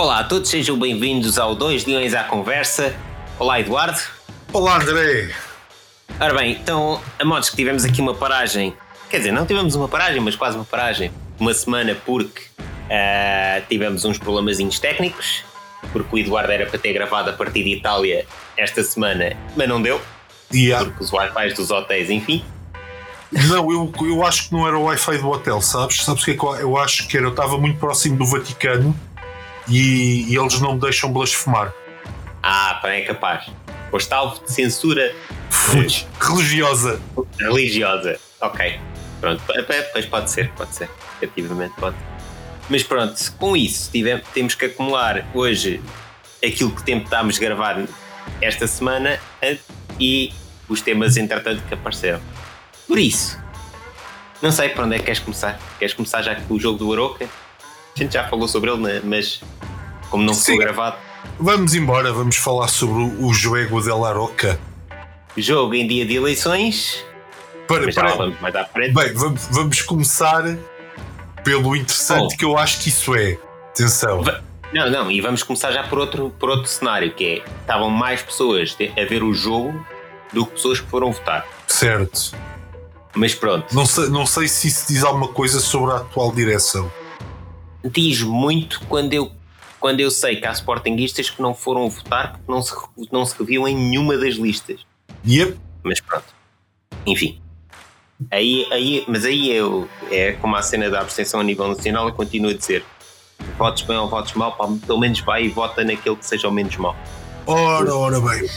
Olá a todos, sejam bem-vindos ao Dois Leões à Conversa. Olá, Eduardo. Olá, André. Ora bem, então, a modos que tivemos aqui uma paragem, quer dizer, não tivemos uma paragem, mas quase uma paragem, uma semana porque uh, tivemos uns problemazinhos técnicos, porque o Eduardo era para ter gravado a partir de Itália esta semana, mas não deu, Yeah. porque os Wi-Fi dos hotéis, enfim. Não, eu, eu acho que não era o Wi-Fi do hotel, sabes? Sabes o que é que eu, eu acho que era? Eu estava muito próximo do Vaticano e, e eles não me deixam blasfemar. Ah, pá, é capaz. Pois tal censura Fui. Religiosa. religiosa. Ok. Pronto, pois pode ser, pode ser. Efetivamente pode. Mas pronto, com isso tive- temos que acumular hoje aquilo que tentámos gravar esta semana eh, e os temas entretanto que apareceram. Por isso, não sei para onde é que queres começar. Queres começar já com o jogo do Aroca? A gente já falou sobre ele, né? mas como não ficou Sim. gravado, Vamos embora, vamos falar sobre o, o Joego de La Roca. jogo em dia de eleições, Para, mas para- vamos mais à frente. bem, vamos, vamos começar pelo interessante Oh. que eu acho que isso é. Atenção. Va- Não, não, e vamos começar já por outro, por outro cenário, que é estavam mais pessoas a ver o jogo do que pessoas que foram votar. Certo. Mas pronto, Não sei, não sei se isso diz alguma coisa sobre a atual direção. Diz muito quando eu, quando eu sei que há sportinguistas que não foram votar porque não se, não se reviam em nenhuma das listas. Yep. Mas pronto. Enfim. Aí, aí, mas aí eu, é como a cena da abstenção a nível nacional, eu continuo a dizer votos bem ou votos mal, pá, pelo menos vai e vota naquele que seja o menos mal. Ora, ora bem.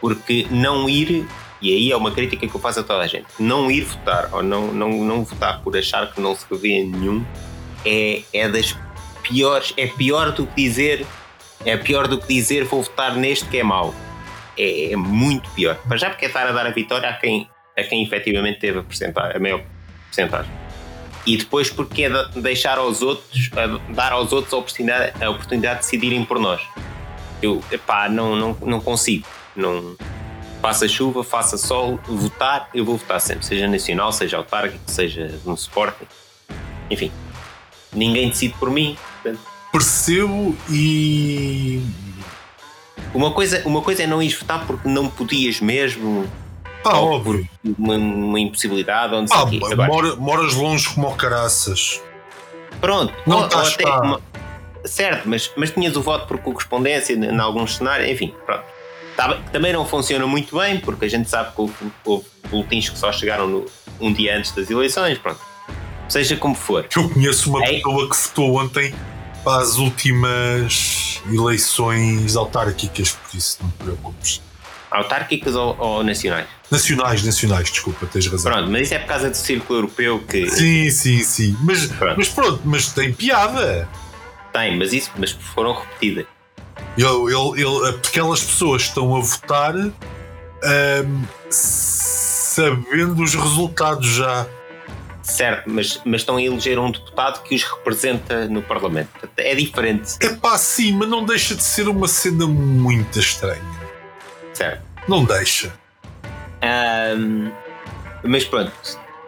porque não ir, e aí é uma crítica que eu faço a toda a gente, não ir votar ou não, não, não votar por achar que não se revê em nenhum é, é das piores, é pior do que dizer, é pior do que dizer vou votar neste que é mau. É, é muito pior. Para já porque é estar a dar a vitória a quem, a quem efetivamente teve a, a maior porcentagem. E depois porque é de- deixar aos outros, dar aos outros a oportunidade, a oportunidade de decidirem por nós. Eu, epá, não, não, não consigo. Não, faça chuva, faça sol, votar, eu vou votar sempre, seja nacional, seja autárquico, seja no Sporting. Enfim, ninguém decide por mim. Percebo e. Uma coisa, uma coisa é não ir votar porque não podias mesmo, Ah, ou óbvio. uma, uma impossibilidade, ou sei Ah, mora- moras longe como o caraças. pronto, não ou- ou estás até cá. uma- certo, mas, mas tinhas o voto por correspondência em alguns cenários, enfim, pronto. Tá Também não funciona muito bem, porque a gente sabe que houve, houve boletins que só chegaram no- um dia antes das eleições, pronto. Seja como for. Eu conheço uma Ei. pessoa que votou ontem para as últimas eleições autárquicas, por isso não te preocupes. Autárquicas ou, ou nacionais? Nacionais, nacionais, desculpa, tens razão. Pronto, mas isso é por causa do círculo europeu que Sim, sim, sim. Mas Pronto. mas pronto, mas tem piada. tem, mas isso mas foram repetidas. Ele, ele, ele- aquelas pessoas estão a votar ahm, sabendo os resultados já. Certo, mas, mas estão a eleger um deputado que os representa no Parlamento. É diferente, É pá, sim, mas não deixa de ser uma cena muito estranha. certo? Não deixa. Ahm, mas pronto,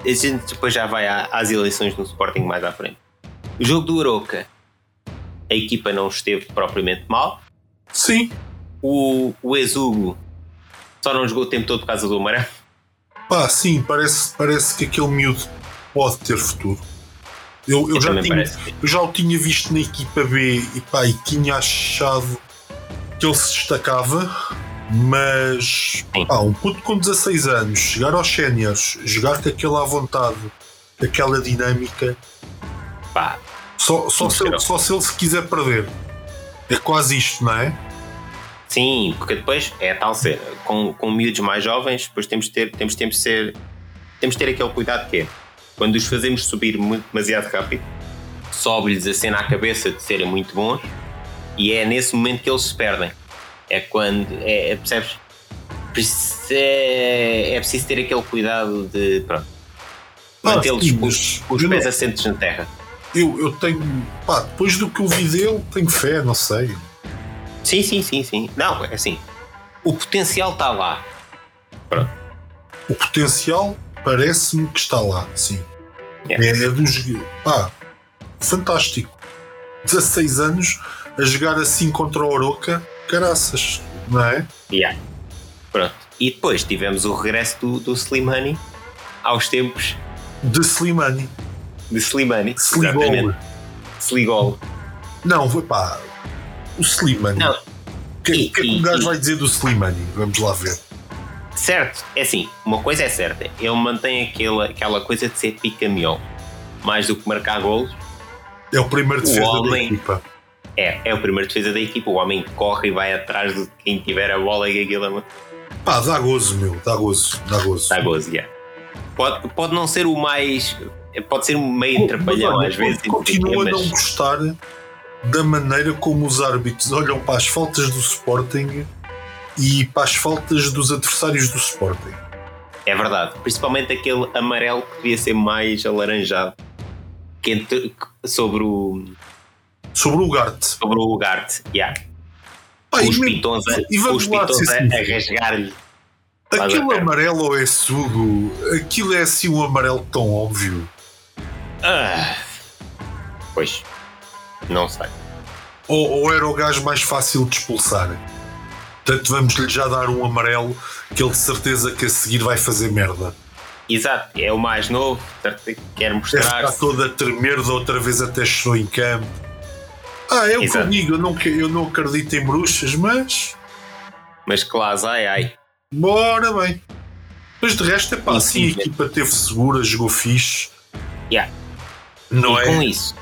a gente depois já vai às eleições no Sporting mais à frente. O jogo do Aroca, a equipa não esteve propriamente mal. Sim, O, o Exugo só não jogou o tempo todo por causa do Amarelo. pá, sim, parece, parece que aquele miúdo pode ter futuro. Eu, eu, já tinha, eu já o tinha visto na equipa B e, pá, e tinha achado que ele se destacava, mas pá, um puto com 16 anos, chegar aos séniores, jogar com aquela à vontade, aquela dinâmica, Pá, só, só, se ele, só se ele se quiser perder. É quase isto, não é? Sim, porque depois é tal cena. Com, com miúdos mais jovens, depois temos de ter, temos, temos de ser, temos de ter aquele cuidado que é quando os fazemos subir muito, demasiado rápido, sobe-lhes a cena à cabeça de serem muito bons e é nesse momento que eles se perdem. É quando, é, é, percebes? É, é preciso ter aquele cuidado de pronto, Ah, mantê-los com os, os pés não- assentes na terra. Eu, eu tenho, pá, depois do que eu vi dele, tenho fé, não sei. Sim, sim, sim, sim. Não, é assim. O potencial está lá. Pronto. O potencial parece-me que está lá, sim. É. É, é dos. Pá, fantástico. 16 anos, a jogar assim contra o Oroca, caraças, não é? Yeah. Pronto. E depois tivemos o regresso do, do Slimani aos tempos De Slimani. de Slimani. Sligol. Exatamente. Sligol. Não, foi pá. O Slimani. Não, O que, E- o que é que e- um gajo e- vai dizer do Slimani? Vamos lá ver. Certo. É assim, uma coisa é certa. Ele mantém aquela, aquela coisa de ser pica-miol. Mais do que marcar golos. É o primeiro defesa da homem- equipa. É, é o primeiro defesa da equipa. O homem corre e vai atrás de quem tiver a bola e aquilo é Pá, dá gozo, meu. Dá gozo. Dá gozo. Dá gozo, yeah. pode, pode não ser o mais. Pode ser meio trapalhão olha, às vezes. Continuo a mas- não gostar da maneira como os árbitros olham para as faltas do Sporting e para as faltas dos adversários do Sporting. É verdade. Principalmente aquele amarelo que devia ser mais alaranjado. Que entre- sobre o. Sobre o Gart. Sobre o Gart. Yeah. E os pitons, a, e os pitons a, a rasgar-lhe. Faz a Aquele perna. amarelo ou é sugo? Aquilo é assim um amarelo tão óbvio. Ah, pois. Não sei. Ou, ou era o gajo mais fácil de expulsar? Portanto, vamos-lhe já dar um amarelo que ele de certeza que a seguir vai fazer merda. Exato. É o mais novo. Quer Deve mostrar. estar todo a tremer da outra vez até chorou em campo. Ah, é o que eu digo, eu não, eu não acredito em bruxas, mas Mas claro, ai ai. bora bem. Mas de resto é pá, Sim, assim a equipa teve segura, jogou fixe. Yeah. Não e é? com isso.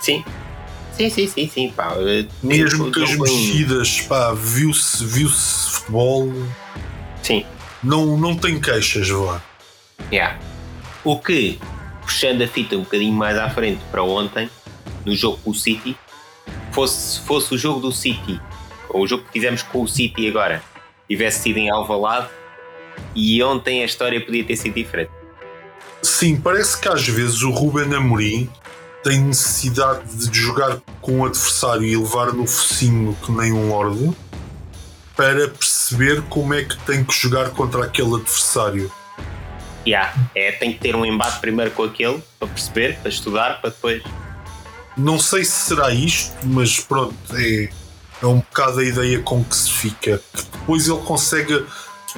Sim. Sim, sim, sim, sim. Pá. Mesmo que as mexidas, pá, viu-se viu futebol. Sim. Não, não tem queixas, vá. Yeah. O que, puxando a fita um bocadinho mais à frente para ontem, no jogo com o City, fosse, fosse o jogo do City, ou o jogo que fizemos com o City agora, tivesse sido em Alvalade, e ontem a história podia ter sido diferente. Sim, parece que às vezes o Ruben Amorim tem necessidade de jogar com o adversário e levar no focinho que nem um lorde para perceber como é que tem que jogar contra aquele adversário. Yeah. É, tem que ter um embate primeiro com aquele, para perceber, para estudar, para depois. Não sei se será isto, mas pronto, é, é um bocado a ideia com que se fica. Depois ele consegue,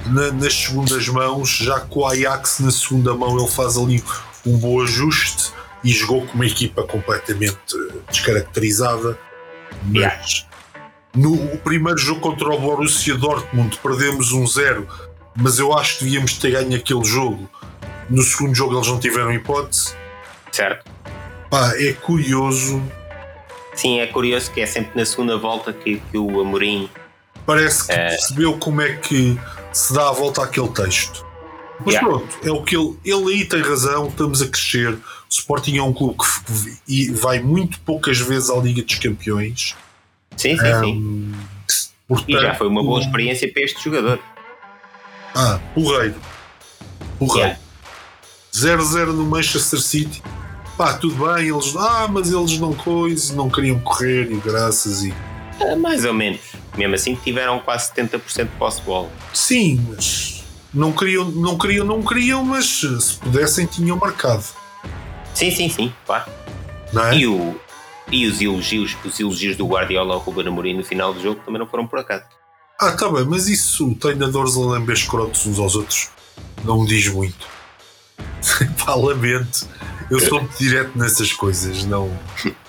na- nas segundas mãos, já com o Ajax na segunda mão, ele faz ali um bom ajuste e jogou com uma equipa completamente eh, descaracterizada. Mas no o primeiro jogo contra o Borussia Dortmund perdemos um 0, mas eu acho que devíamos ter ganho aquele jogo. No segundo jogo eles não tiveram hipótese. Certo? Pá, é curioso Sim, é curioso que é sempre na segunda volta que, que o Amorim. Parece que É. percebeu como é que se dá a volta àquele texto. Mas Yeah. pronto, é o que ele, ele aí tem razão, estamos a crescer. Sporting é um clube que vai muito poucas vezes à Liga dos Campeões. Sim, sim, sim. Hum, E portanto, já foi uma boa experiência para este jogador. Ah, porreiro. Porreiro. Yeah. 0-0 no Manchester City. Pá, tudo bem, eles. Ah, mas eles não coisa, não queriam correr e graças e. Ah, Mais ou menos. Mesmo assim tiveram quase 70% de posse de bola. Sim, mas. Não queriam, não queriam, não queriam, mas se pudessem tinham marcado. Sim, sim, sim, claro. Não é? E, o, e os, elogios, os elogios do Guardiola ao Ruben Amorim no final do jogo também não foram por acaso. Ah, tá bem, mas isso treinadores a lamber escrotos uns aos outros não diz muito. Pá, lamento. Eu sou muito direto nessas coisas, não.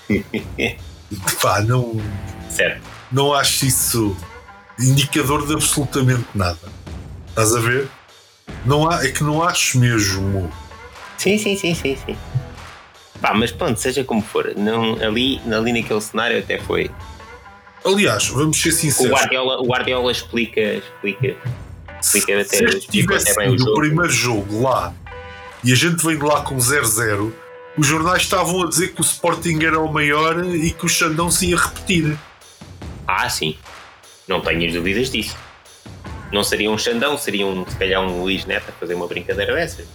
Pá, não, Certo. não acho isso indicador de absolutamente nada. Estás a ver? Não há, é que não acho mesmo. Sim, sim, sim, sim, sim. Pá, mas pronto, seja como for, não, ali, ali naquele cenário até foi. Aliás, vamos ser O sinceros. Guardiola, o Guardiola explica, explica, explica Se até, explica tivesse até bem o o jogo. primeiro jogo lá e a gente vem de lá com 0-0, os jornais estavam a dizer que o Sporting era o maior e que o Xandão se ia repetir. Ah, sim. Não tenhas dúvidas disso. Não seria um Xandão, seria um, se calhar um Luís Neto a fazer uma brincadeira dessas.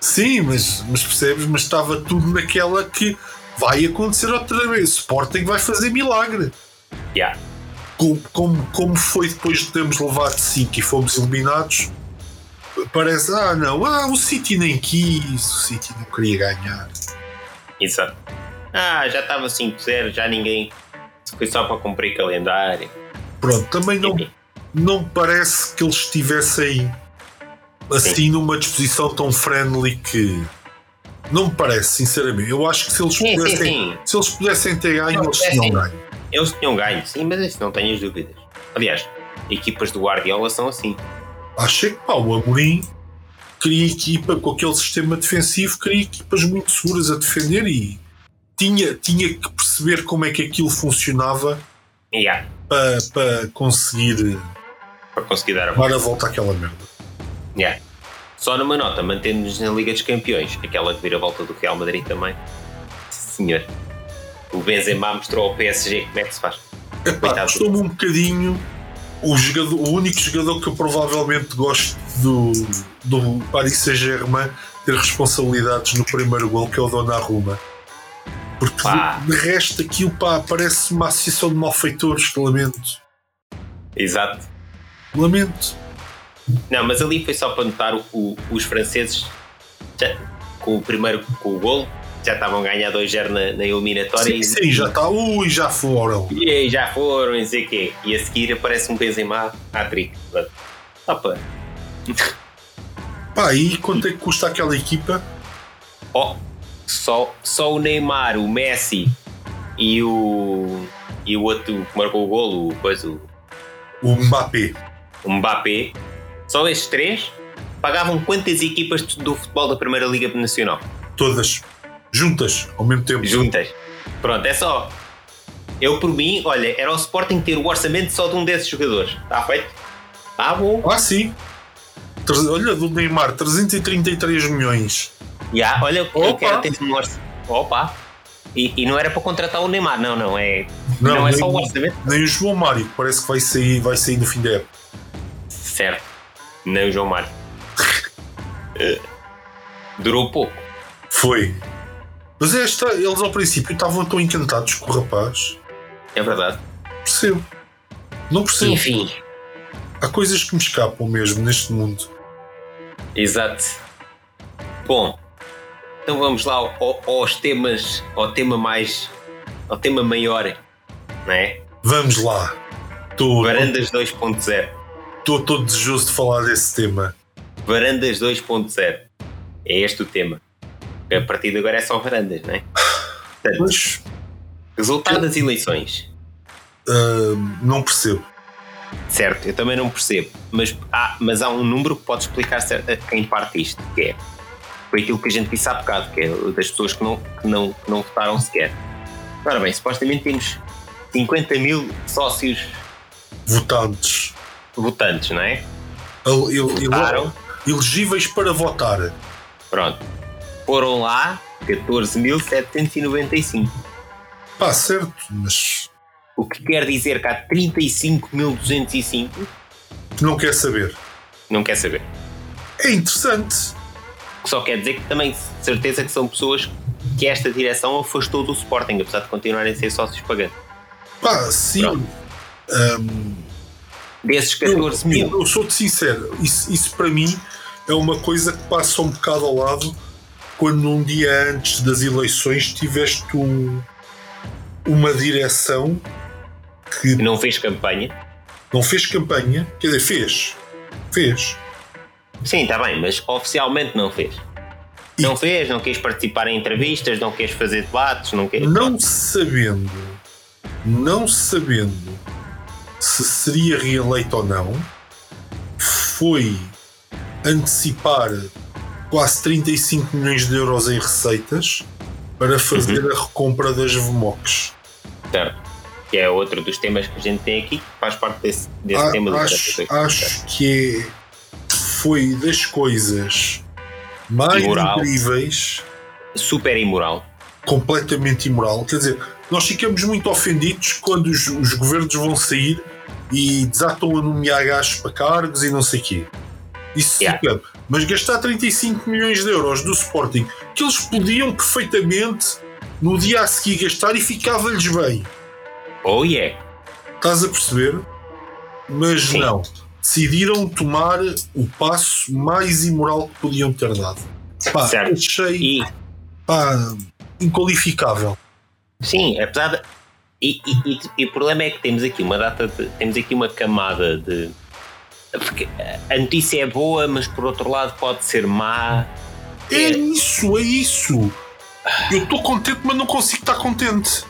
Sim, mas, mas percebes? Mas estava tudo naquela que vai acontecer outra vez. Sporting vai fazer milagre. Yeah. Como, como, como foi depois de termos levado 5 e fomos eliminados, parece, ah não, ah, o City nem quis, o City não queria ganhar. Exato. Ah, já estava 5-0, já ninguém. foi só para cumprir calendário. Pronto, também não, não parece que eles estivessem assim sim. numa disposição tão friendly que não me parece, sinceramente. Eu acho que se eles sim, pudessem, sim, se eles pudessem ter ganho, eles tinham ganho. Eles tinham ganho, sim, mas isso não tenho as dúvidas. Aliás, equipas do Guardiola são assim. Achei que pá, o Amorim queria equipa com aquele sistema defensivo, queria equipas muito seguras a defender e tinha, tinha que perceber como é que aquilo funcionava yeah. para, para conseguir para conseguir dar a volta, dar a volta àquela merda. Yeah. Só numa nota, mantendo-nos na Liga dos Campeões, aquela que vira a volta do Real Madrid também. Senhor, o Benzema mostrou ao PSG como é que se faz. Epá, custou-me um bocadinho o, jogador, o único jogador que eu provavelmente gosto do, do Paris Saint-Germain ter responsabilidades no primeiro gol, que é o Donnarumma. Porque pá. de, de resto aquilo pá, parece uma associação de malfeitores que lamento. Exato. Lamento. Não, mas ali foi só para notar o, o, os franceses já, com o primeiro com o gol já estavam a ganhar 2-0 na, na, eliminatória. Sim, sim, já está. Ui, já foram. E aí, já foram, não sei quê. E a seguir aparece um Benzema à trick. Opa. Pá, e quanto é que custa aquela equipa? Oh, só, só o Neymar, o Messi e o. E o outro que marcou o golo, o coisa. O Mbappé. O Mbappé. Só estes três pagavam quantas equipas do futebol da Primeira Liga Nacional? Todas. Juntas, ao mesmo tempo. Juntas. Pronto, é só. Eu, por mim, olha, era o Sporting ter o orçamento só de um desses jogadores. Está feito? Está bom. Ah, sim. Olha, do Neymar, 333 milhões. Já, olha, Opa. eu quero ter um orçamento. Opa! E, e, não era para contratar o Neymar, não, não. É, não, não é só o orçamento. Nem o João Mário, parece que vai sair, vai sair no fim da época. Certo. Nem o João Mário. Durou pouco. Foi. Mas esta, eles ao princípio estavam tão encantados com o rapaz. É verdade. Percebo. Não percebo. Enfim. Há coisas que me escapam mesmo neste mundo. Exato. Bom, então vamos lá ao, aos temas, ao tema mais, ao tema maior, não é? Vamos lá. Tô, Varandas 2.0. Estou todo desejoso de falar desse tema. Varandas 2.0. É este o tema a partir de agora é só varandas, não é? Portanto, Mas, resultado das eleições. Uh, não percebo. Certo, eu também não percebo. Mas há, mas há um número que pode explicar em parte isto, que é foi aquilo que a gente disse há bocado, que é das pessoas que não, que não, que não votaram sequer. Ora bem, supostamente temos 50 mil sócios votantes. Votantes, não é? Votaram. Elegíveis para votar. Pronto foram lá 14.795. Pá, certo, mas. O que quer dizer que há 35.205 que não quer saber. Não quer saber. É interessante. Só quer dizer que também, certeza que são pessoas que esta direção afastou do Sporting, apesar de continuarem a ser sócios pagantes. Pá, sim. Um, Desses 14 mil. Eu, eu sou-te sincero, isso, isso para mim é uma coisa que passa um bocado ao lado quando um dia antes das eleições tiveste um, uma direção que não fez campanha. Não fez campanha, quer dizer, fez. Fez. Sim, está bem, mas oficialmente não fez. E não fez, não quis participar em entrevistas, não quis fazer debates, não quis. Não sabendo, não sabendo se seria reeleito ou não, foi antecipar quase 35 milhões de euros em receitas para fazer uhum. a recompra das VMOCs. Certo. Que é outro dos temas que a gente tem aqui, que faz parte desse, desse a, tema. Acho, acho que é, foi das coisas mais imoral. incríveis. Super imoral. Completamente imoral. Quer dizer, nós ficamos muito ofendidos quando os, os governos vão sair e desatam a nomear gajos para cargos e não sei o quê. Isso yeah. Mas gastar 35 milhões de euros do Sporting, que eles podiam perfeitamente no dia a seguir gastar e ficava-lhes bem. Oh yeah! Estás a perceber? Mas Sim. não. Decidiram tomar o passo mais imoral que podiam ter dado. Pá, certo. achei e... pá, inqualificável. Sim, apesar de, E, e, e, e o problema é que temos aqui uma data de, temos aqui uma camada de porque a notícia é boa, mas por outro lado pode ser má. É, é isso, é isso. Eu estou contente, mas não consigo estar contente.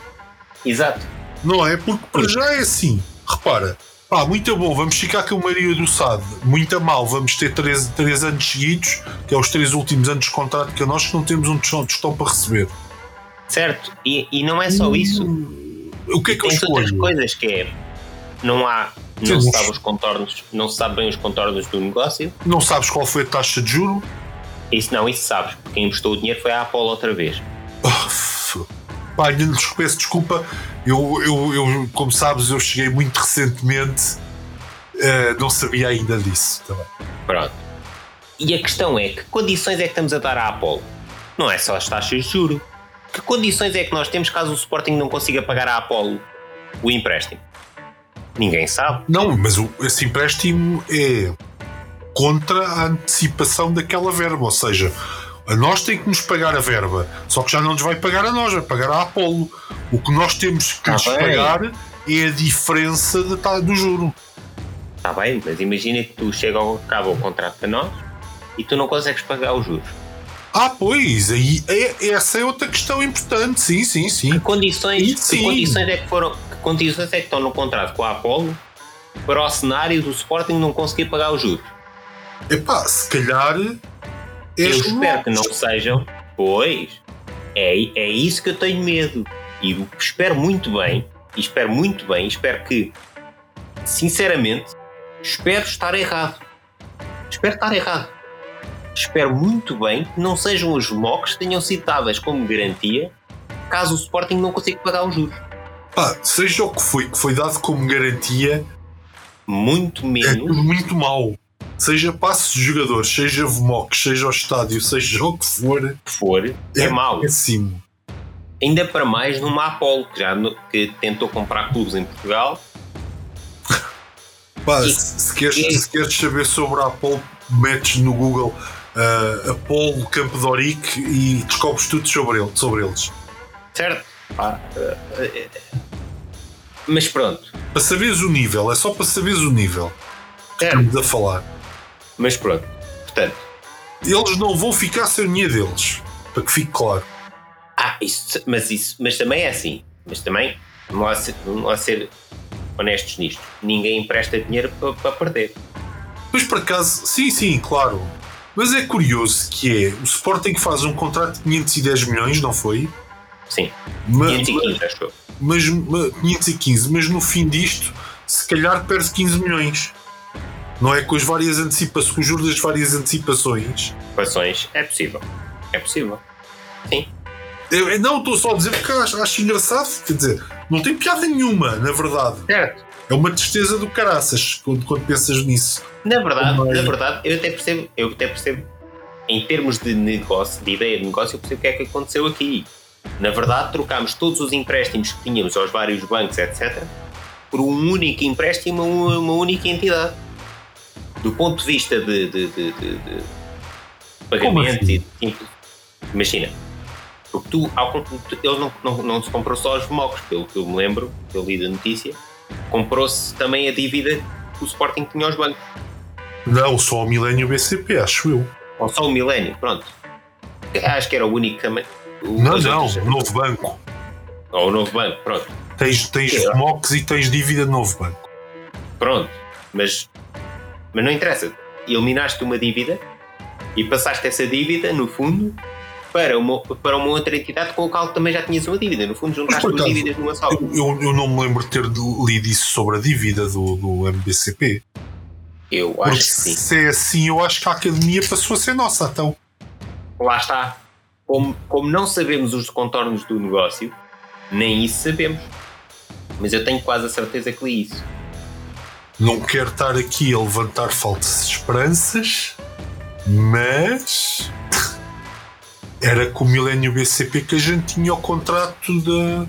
Exato. Não é? Porque para já é assim. Repara, pá, muito bom, vamos ficar com o Maria do Sade. Muito mal, vamos ter 3, três anos seguidos, que é os três últimos anos de contrato que nós que não temos um tostão para receber. Certo, e, e não é só isso. O que é que eu escolho? outras coisas que é. Não há. Não se sabe os contornos, não se sabe bem os contornos do negócio. Não sabes qual foi a taxa de juro? Isso não, isso sabes, porque quem emprestou o dinheiro foi a Apple outra vez. Oh, lhes peço desculpa, eu, eu, eu, como sabes, eu cheguei muito recentemente, uh, não sabia ainda disso também. Pronto. E a questão é: que condições é que estamos a dar à Apple? Não é só as taxas de juro. Que condições é que nós temos caso o Sporting não consiga pagar à Apollo o empréstimo? Ninguém sabe. Não, mas o, esse empréstimo é contra a antecipação daquela verba, ou seja, a nós tem que nos pagar a verba, só que já não nos vai pagar a nós, vai pagar a Apolo. O que nós temos que ah, lhes pagar é a diferença de, do juro. Está bem, mas imagina que tu chega ao cabo o contrato para nós e tu não consegues pagar os juros. Ah, pois, aí é, essa é outra questão importante, sim, sim, sim. Que condições, sim. Que condições é que foram, que condições é que estão no contrato com a Apollo para o cenário do Sporting não conseguir pagar os juros? Epá, se calhar. Eu espero que não sejam, pois é, é isso que eu tenho medo. E espero muito bem, e espero muito bem, espero que, sinceramente, espero estar errado. Espero estar errado. Espero muito bem que não sejam os mocks que tenham citadas como garantia caso o Sporting não consiga pagar os juros. Pá, seja o que foi que foi dado como garantia, muito menos. É muito mal. Seja passe de jogadores, seja VMOX, seja o estádio, seja o que for, for é, é mau. Péssimo. Ainda para mais numa Apolo, que já no, que tentou comprar clubes em Portugal. Pá, e, se, queres, e, se queres saber sobre a Apolo, metes no Google uh, Apolo Campo de Orique e descobres tudo sobre, ele, sobre eles. Certo. Ah, mas pronto. Para saberes o nível, é só para saberes o nível que estamos a falar. Mas pronto, portanto. Eles não vão ficar sem dinheiro deles, para que fique claro. Ah, isso, mas isso, mas também é assim. Mas também, lá ser, vamos lá ser honestos nisto. Ninguém empresta dinheiro para, para perder. Mas por acaso, sim, sim, claro. Mas é curioso que é, o Sporting faz um contrato de 510 milhões, não foi? Sim, mas, 515 acho eu. Mas, mas, 515, mas no fim disto, se calhar perde 15 milhões. Não é com as várias antecipações, com os juros das várias antecipações. Antecipações, é possível. É possível. Sim. Eu, não, estou só a dizer porque acho, acho engraçado. Quer dizer, não tem piada nenhuma, na verdade. Certo. É uma tristeza do caraças quando, quando pensas nisso. Na verdade, Mas... na verdade, eu até percebo, eu até percebo, em termos de negócio, de ideia de negócio, eu percebo o que é que aconteceu aqui. Na verdade, trocámos todos os empréstimos que tínhamos aos vários bancos, etc., por um único empréstimo a uma, uma única entidade do ponto de vista de, de, de, de, de pagamento assim? e imagina porque tu, ele não, não, não se comprou só os mocos, pelo que eu me lembro, que eu li da notícia, comprou-se também a dívida que o Sporting tinha aos bancos. Não, só o Milênio BCP, acho eu. Ou só o Milênio, pronto. Acho que era o único também. não, não, o novo banco. Ou o novo banco, pronto. Tens, tens é. MOCs e tens dívida de novo banco. Pronto, mas mas não interessa. Eliminaste uma dívida e passaste essa dívida, no fundo, para uma, para uma outra entidade com a qual também já tinhas uma dívida. No fundo, juntaste duas dívidas numa só. Eu, eu não me lembro de ter lido isso sobre a dívida do, do MBCP. Eu acho Porque que sim. Se é assim, eu acho que a academia passou a ser nossa, então. Lá está. Como, como não sabemos os contornos do negócio, nem isso sabemos. Mas eu tenho quase a certeza que li isso. Não quero estar aqui a levantar falsas esperanças, mas era com o Milênio BCP que a gente tinha o contrato da,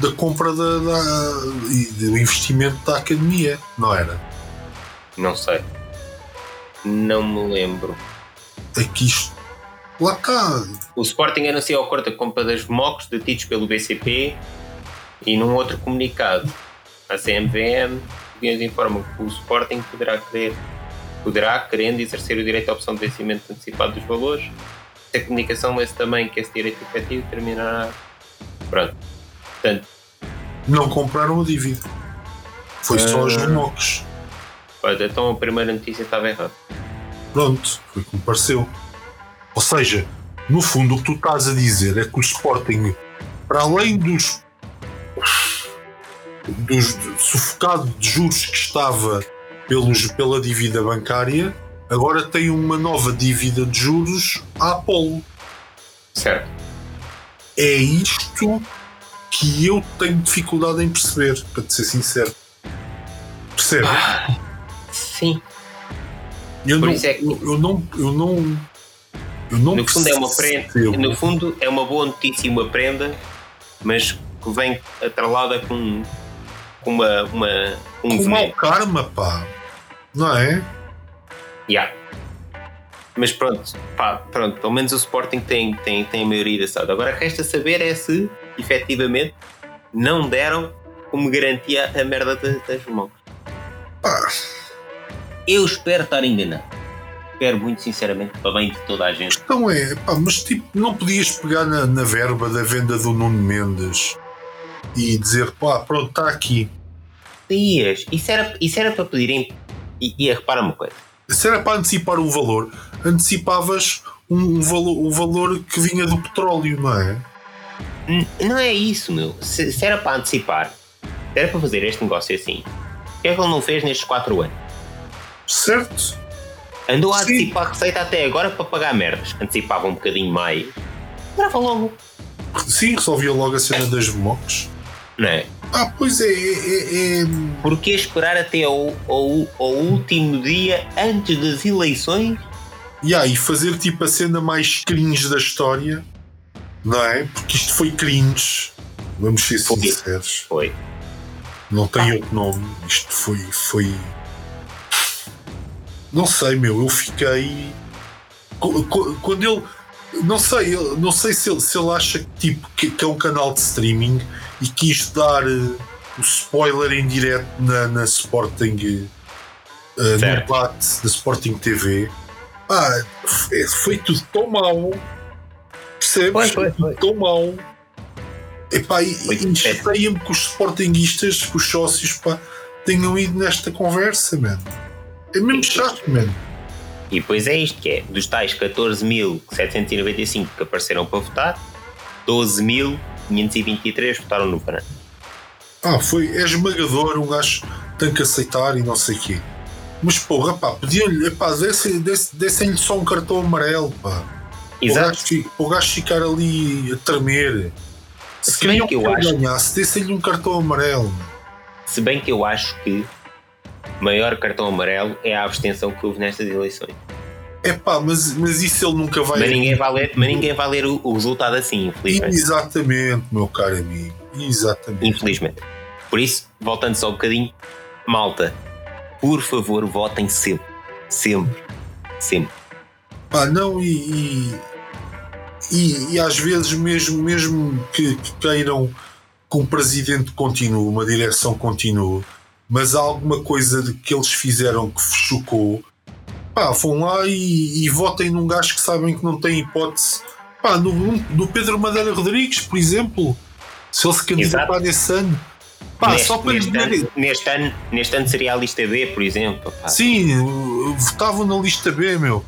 da compra da, da, do investimento da academia, não era? Não sei. Não me lembro. Aqui isto. Lá cá. O Sporting anunciou a corta compra das MOCs detidos pelo BCP E num outro comunicado, a CMVM informa que o Sporting poderá querer, poderá, querendo exercer o direito à opção de vencimento antecipado dos valores. A comunicação lê também que esse direito efetivo terminará. Pronto. Portanto, não compraram a dívida. Foi só os remolques. Olha, então a primeira notícia estava errada. Pronto, foi como pareceu. Ou seja, no fundo o que tu estás a dizer é que o Sporting, para além dos, dos sufocado de juros que estava pelos, pela dívida bancária, agora tem uma nova dívida de juros à Apolo. Certo. É isto que eu tenho dificuldade em perceber, para te ser sincero. Percebe? Ah, sim. Eu não, é que... eu não, eu não, eu não no fundo é uma prenda, no fundo é uma boa notícia e uma prenda, mas que vem atrelada com, com uma, uma um com mau karma, pá. Não é? Yeah. Mas pronto, pá, pronto, pelo menos o Sporting tem, tem, tem a maioria da. Agora resta saber é se efetivamente não deram como garantia a merda das mãos. Ah. Eu espero estar enganado. Espero muito sinceramente para bem de toda a gente. Então é, pá, mas tipo, não podias pegar na, na verba da venda do Nuno Mendes e dizer, pá, pronto, está aqui. Dias, isso era, isso era para pedirem. E, e repara uma coisa. Se era para antecipar o valor, antecipavas um, um, valor, o valor que vinha do petróleo, não é? Não é isso, meu. Se, se, era para antecipar, se era para fazer este negócio assim, o que é que ele não fez nestes 4 anos? Certo. Andou a Sim. antecipar a receita até agora para pagar merdas. Antecipava um bocadinho mais. Grava logo. Sim, resolvia logo a cena das mocks. Não é? Ah, pois é. é, é... Porquê esperar até ao, ao, ao último dia antes das eleições? Yeah, e fazer tipo a cena mais cringe da história não é? Porque isto foi cringe. Vamos ser sinceros. Foi. Não tem ah. outro nome. Isto foi. foi... Não sei, meu. Eu fiquei. Quando ele. Não sei, não sei se ele, se ele acha tipo, que, que é um canal de streaming e quis dar uh, o spoiler em direto na, na Sporting uh, no debate da Sporting TV. Ah, foi tudo tão mau Percebes? Foi, foi, foi. Tão mal. Epá, e chateia-me que os sportinguistas, que os sócios, pá, tenham ido nesta conversa, mano. É mesmo chato, mano. E depois é isto que é, dos tais 14.795 que apareceram para votar, 12.523 votaram no Varane. Ah, foi, é esmagador, um gajo tem que aceitar e não sei o quê. Mas porra, pá, pediam-lhe, pá, dessem-lhe só um cartão amarelo, pá. Exato. O gajo, ficar ali a tremer. Se, se bem que eu acho. Ganhasse, desse-lhe um cartão amarelo. Se bem que eu acho que o maior cartão amarelo é a abstenção que houve nestas eleições. É pá, mas, mas isso ele nunca vai. Mas ninguém vai ler, mas ninguém vai ler o, o resultado assim, infelizmente. Exatamente, meu caro amigo. Exatamente. Infelizmente. Por isso, voltando só um bocadinho, malta, por favor, votem sempre. Sempre. Sempre. Pá, não, e, e, e, e, às vezes, mesmo, mesmo que, que queiram que um presidente continue, uma direção continue, mas há alguma coisa de que eles fizeram que chocou, pá, vão lá e, e votem num gajo que sabem que não tem hipótese. Pá, no, no Pedro Madeira Rodrigues, por exemplo, se ele se candidatar nesse ano. Pá, neste, só para neste, ano, neste, ano, neste ano seria a lista B, por exemplo. Pá. Sim, votavam na lista B, meu.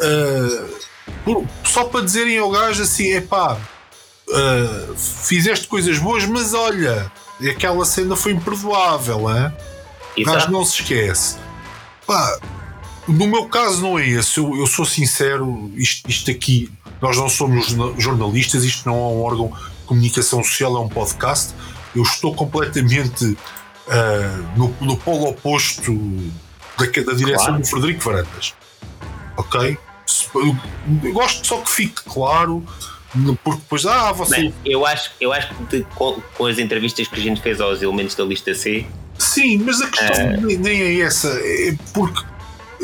Uh, só para dizerem ao gajo assim: é pá, uh, fizeste coisas boas, mas olha, aquela cena foi imperdoável, hein? o gajo não se esquece. Pá, no meu caso, não é esse. Eu, eu sou sincero, isto, isto aqui, nós não somos jornalistas, isto não é um órgão de comunicação social, é um podcast. Eu estou completamente uh, no, no polo oposto da, da direção claro. do Frederico Varandas ok? Eu gosto só que fique claro, porque depois, ah, você. Bem, eu acho, eu acho que de, com, com, as entrevistas que a gente fez aos elementos da lista C. Sim, mas a questão uh... nem, nem, é essa, é porque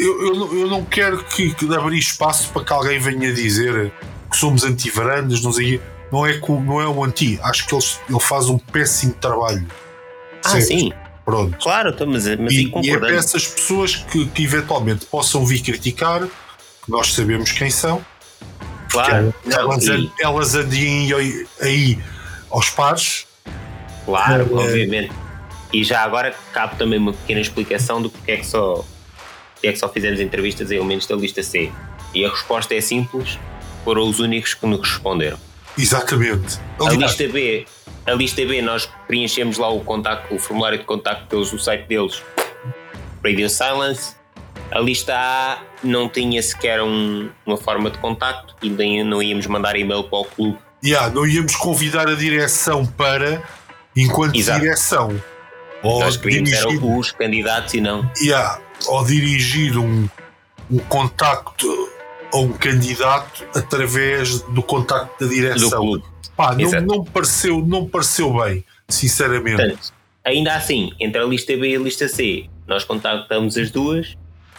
eu, eu, eu não quero que, que abrir espaço para que alguém venha dizer que somos anti-varandas, não sei não é, não é o anti. Acho que ele, ele faz um péssimo trabalho. Ah, Certo. sim, Pronto. claro, então, mas, mas E, e é para essas pessoas que, que eventualmente possam vir criticar, nós sabemos quem são, Claro, elas, e- elas andem aí, aí aos pares. Claro, É, é. obviamente. E já agora cabe também uma pequena explicação do porque é que só, porque é que só fizemos entrevistas a elementos da lista C. E a resposta é simples, foram os únicos que nos responderam. Exatamente. A lista B, a lista B nós preenchemos lá o contacto, o formulário de contacto deles, o site deles, Radio Silence. A lista A não tinha sequer um- uma forma de contacto e nem não íamos mandar e-mail para o clube. yeah, não íamos convidar a direção para, enquanto Exato. direção, ou Nós queríamos dirigir, eram os candidatos e não. yeah, ou dirigir um, um contacto a um candidato através do contacto da direção. Pá, não, não, pareceu, não pareceu bem, sinceramente. Portanto, ainda assim, entre a lista B e a lista C, nós contactamos as duas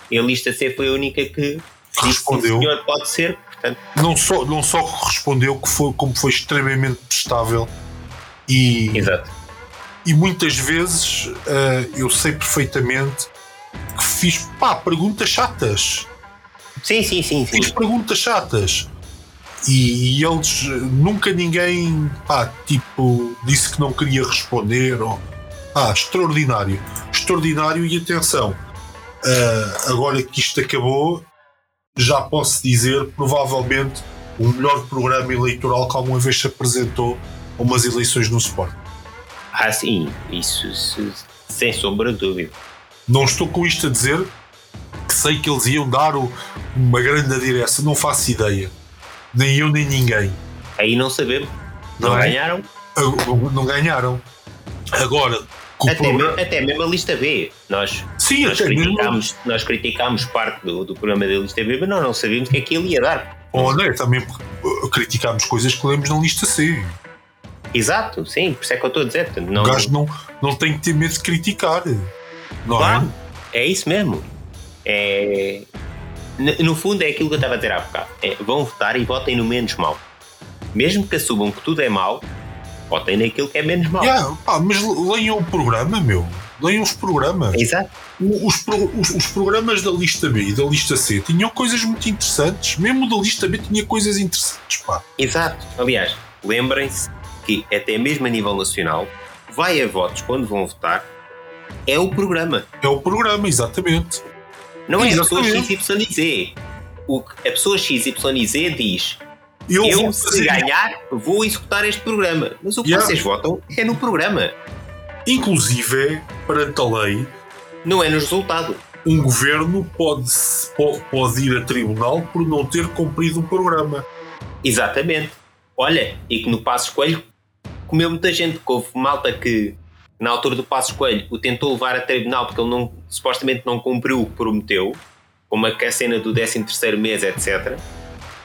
e a lista C foi a única que Respondeu. "Sim, senhor, pode ser. Portanto, não só, não só respondeu, que foi, como foi extremamente prestável e, exato. e muitas vezes eh, eu sei perfeitamente que fiz pá, perguntas chatas. Sim, sim, sim, sim. Fiz perguntas chatas. E, e eles nunca ninguém pá, tipo, disse que não queria responder. Ou, ah, extraordinário. Extraordinário e atenção. eh, agora que isto acabou, já posso dizer provavelmente o melhor programa eleitoral que alguma vez se apresentou a umas eleições no Sport. Ah, sim, isso, isso, sem sombra de dúvida. Não estou com isto a dizer que sei que eles iam dar o- uma grande direção, não faço ideia. Nem eu nem ninguém. Aí não sabemos. Não, Não é? ganharam. Não ganharam. Agora, Até, programa- me- até mesmo a lista B. Nós, Sim, nós, até mesmo. criticámos, nós criticámos parte do, do programa da lista B, mas nós não sabíamos o que é que ele ia dar. Oh, André, também uh, criticámos coisas que lemos na lista C. Exato, sim, por isso é que eu estou a dizer. Não, O gajo não, não tem que ter medo de criticar. Claro, é isso mesmo. É... No, fundo é aquilo que eu estava a dizer há bocado. É, vão votar e votem no menos mau. Mesmo que assumam que tudo é mau, votem naquilo que é menos mau. é? Yeah, pá, mas leiam o programa, meu. Leiam os programas. Exato. Os, pro- os- os programas da lista B e da lista C tinham coisas muito interessantes. Mesmo da lista B tinha coisas interessantes, pá. Exato. Aliás, lembrem-se que até mesmo a nível nacional, vai a votos quando vão votar, é o programa. É o programa, exatamente. Não é a pessoa. XYZ. O a pessoa XYZ diz Eu, eu, se ganhar, vou executar este programa. Mas o que Yeah. vocês votam é no programa, Inclusive, perante a lei, não é no resultado. um governo pode, po- pode ir a tribunal por não ter cumprido um programa. Exatamente. Olha, e que no Passo Coelho comeu muita gente, que houve malta que na altura do Passo Coelho o tentou levar a tribunal porque ele não, supostamente não cumpriu o que prometeu, como a a cena do 13 terceiro mês, etc.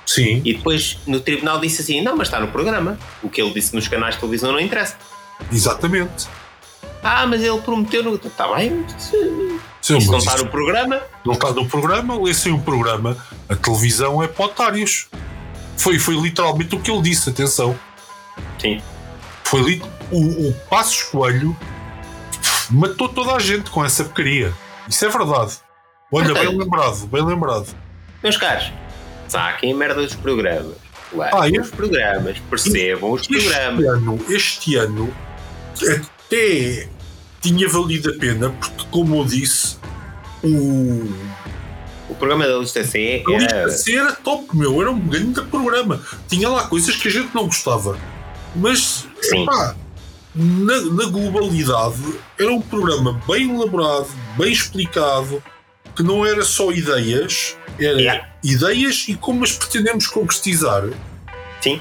Sim. E depois no tribunal disse assim, não, mas está no programa. O que ele disse nos canais de televisão não interessa. Exatamente. Ah, mas ele prometeu no... Está bem, se Sim, isso não está isto no programa... não está no programa, lê sem o programa. A televisão é para otários. Foi, foi literalmente o que ele disse, atenção. Sim. Foi li o, o Passos Coelho matou toda a gente com essa porcaria. Isso é verdade. Olha, bem lembrado, bem lembrado. Meus caros, saquem a merda dos programas. Ah, Leiam é? os programas, percebam os programas. Este ano, este ano até tinha valido a pena, porque como eu disse, o O programa da lista C a era... lista C era top, meu, era um grande programa. Tinha lá coisas que a gente não gostava. Mas Sim. epá, na, na globalidade era um programa bem elaborado, bem explicado, que não era só ideias, era Yeah. ideias e como as pretendemos concretizar. Sim.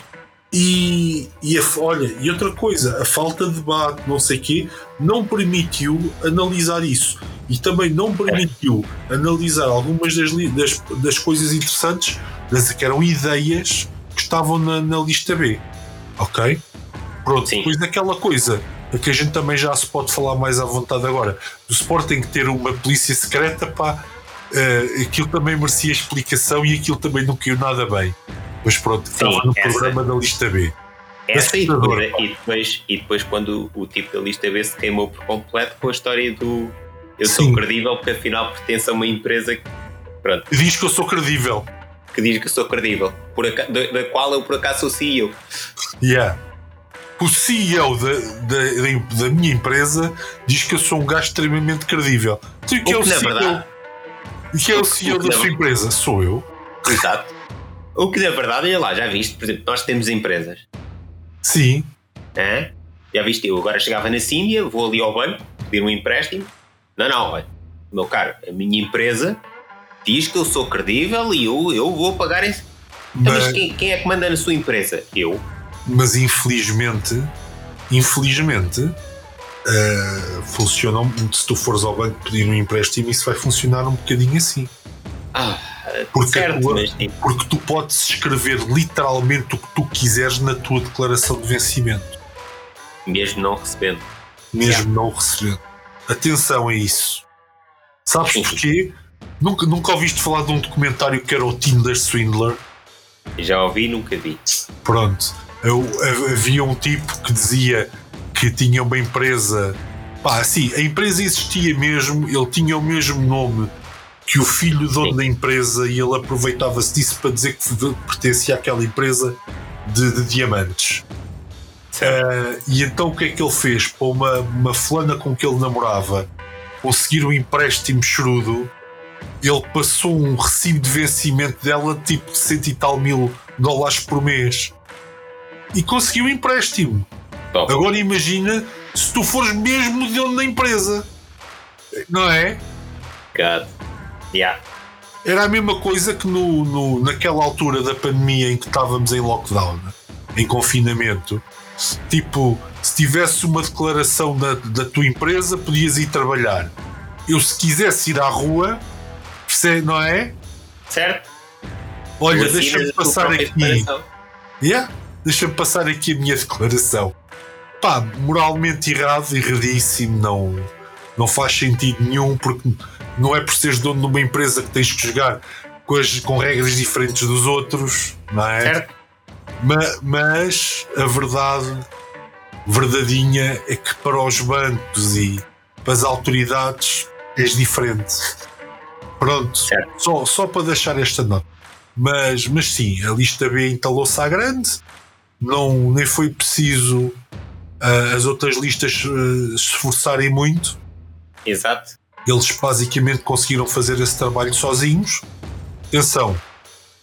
E, e a- olha, e outra coisa, a falta de debate, não sei quê, não permitiu analisar isso. E também não permitiu analisar algumas das, das, das coisas interessantes, das, que eram ideias que estavam na, na lista B. Ok? Pronto, Sim. depois daquela coisa a que a gente também já se pode falar mais à vontade agora, do Sporting ter uma polícia secreta, pá, eh, aquilo também merecia explicação e aquilo também não caiu nada bem. Mas pronto, estava no essa. programa da lista B. Essa e depois, e, depois, e depois quando o tipo da lista B se queimou por completo com a história do eu sou Sim. credível porque afinal pertence a uma empresa que, pronto, Diz que eu sou credível. que diz que eu sou credível, por aca- da, da qual eu por acaso sou CEO. Yeah. O CEO da, da, da- minha empresa diz que eu sou um gajo extremamente credível. Tu que é O que CEO, verdade- que é o CEO da na- sua empresa? Sou eu. Exato. O que na verdade, olha lá, já viste, por exemplo, nós temos empresas. Sim. Hã? Já viste, eu agora chegava na Síndia, vou ali ao banco, pedir um empréstimo. Não, não, olha, meu caro, a minha empresa diz que eu sou credível e eu, eu vou pagar esse. Então, mas Mas, quem, quem é que manda na sua empresa? Eu. Mas infelizmente, infelizmente, eh, funciona. um- Se tu fores ao banco pedir um empréstimo, isso vai funcionar um bocadinho assim. Ah, Porque, certo, tua- mas porque tu podes escrever literalmente o que tu quiseres na tua declaração de vencimento. mesmo não recebendo. mesmo não recebendo. Atenção a isso. Sabes Sim. porquê? Nunca, nunca ouviste falar de um documentário que era o Tinder Swindler? Já ouvi, nunca vi. Pronto. Eu- ha- havia um tipo que dizia que tinha uma empresa. Pá, assim, a empresa existia mesmo, ele tinha o mesmo nome que o filho dono Sim. da empresa e ele aproveitava-se disso para dizer que pertencia àquela empresa de, de diamantes. Ah, e então o que é que ele fez? Para uma, uma fulana com que ele namorava conseguir um empréstimo chorudo, ele passou um recibo de vencimento dela tipo de cento e tal mil dólares por mês e conseguiu um empréstimo. Top. Agora imagina se tu fores mesmo de onde da empresa, não é? God. Yeah. Era a mesma coisa que no, no- naquela altura da pandemia em que estávamos em lockdown, em confinamento. Tipo, se tivesse uma declaração da, da tua empresa, podias ir trabalhar. Eu, se quisesse ir à rua, não é? Certo? Olha, deixa-me passar aqui. Yeah? Deixa-me passar aqui a minha declaração. Pá, moralmente errado, erradíssimo, não, não faz sentido nenhum, porque não é por seres dono de uma empresa que tens que jogar com, as- com regras diferentes dos outros, não é? Certo? Ma- mas a verdade verdadeinha é que para os bancos e para as autoridades és diferente. Pronto, Certo. só, só para deixar esta nota. Mas, mas sim, a lista B entalou-se à grande, não, nem foi preciso ah, as outras listas ah, se esforçarem muito. Exato. Eles basicamente conseguiram fazer esse trabalho sozinhos. Atenção,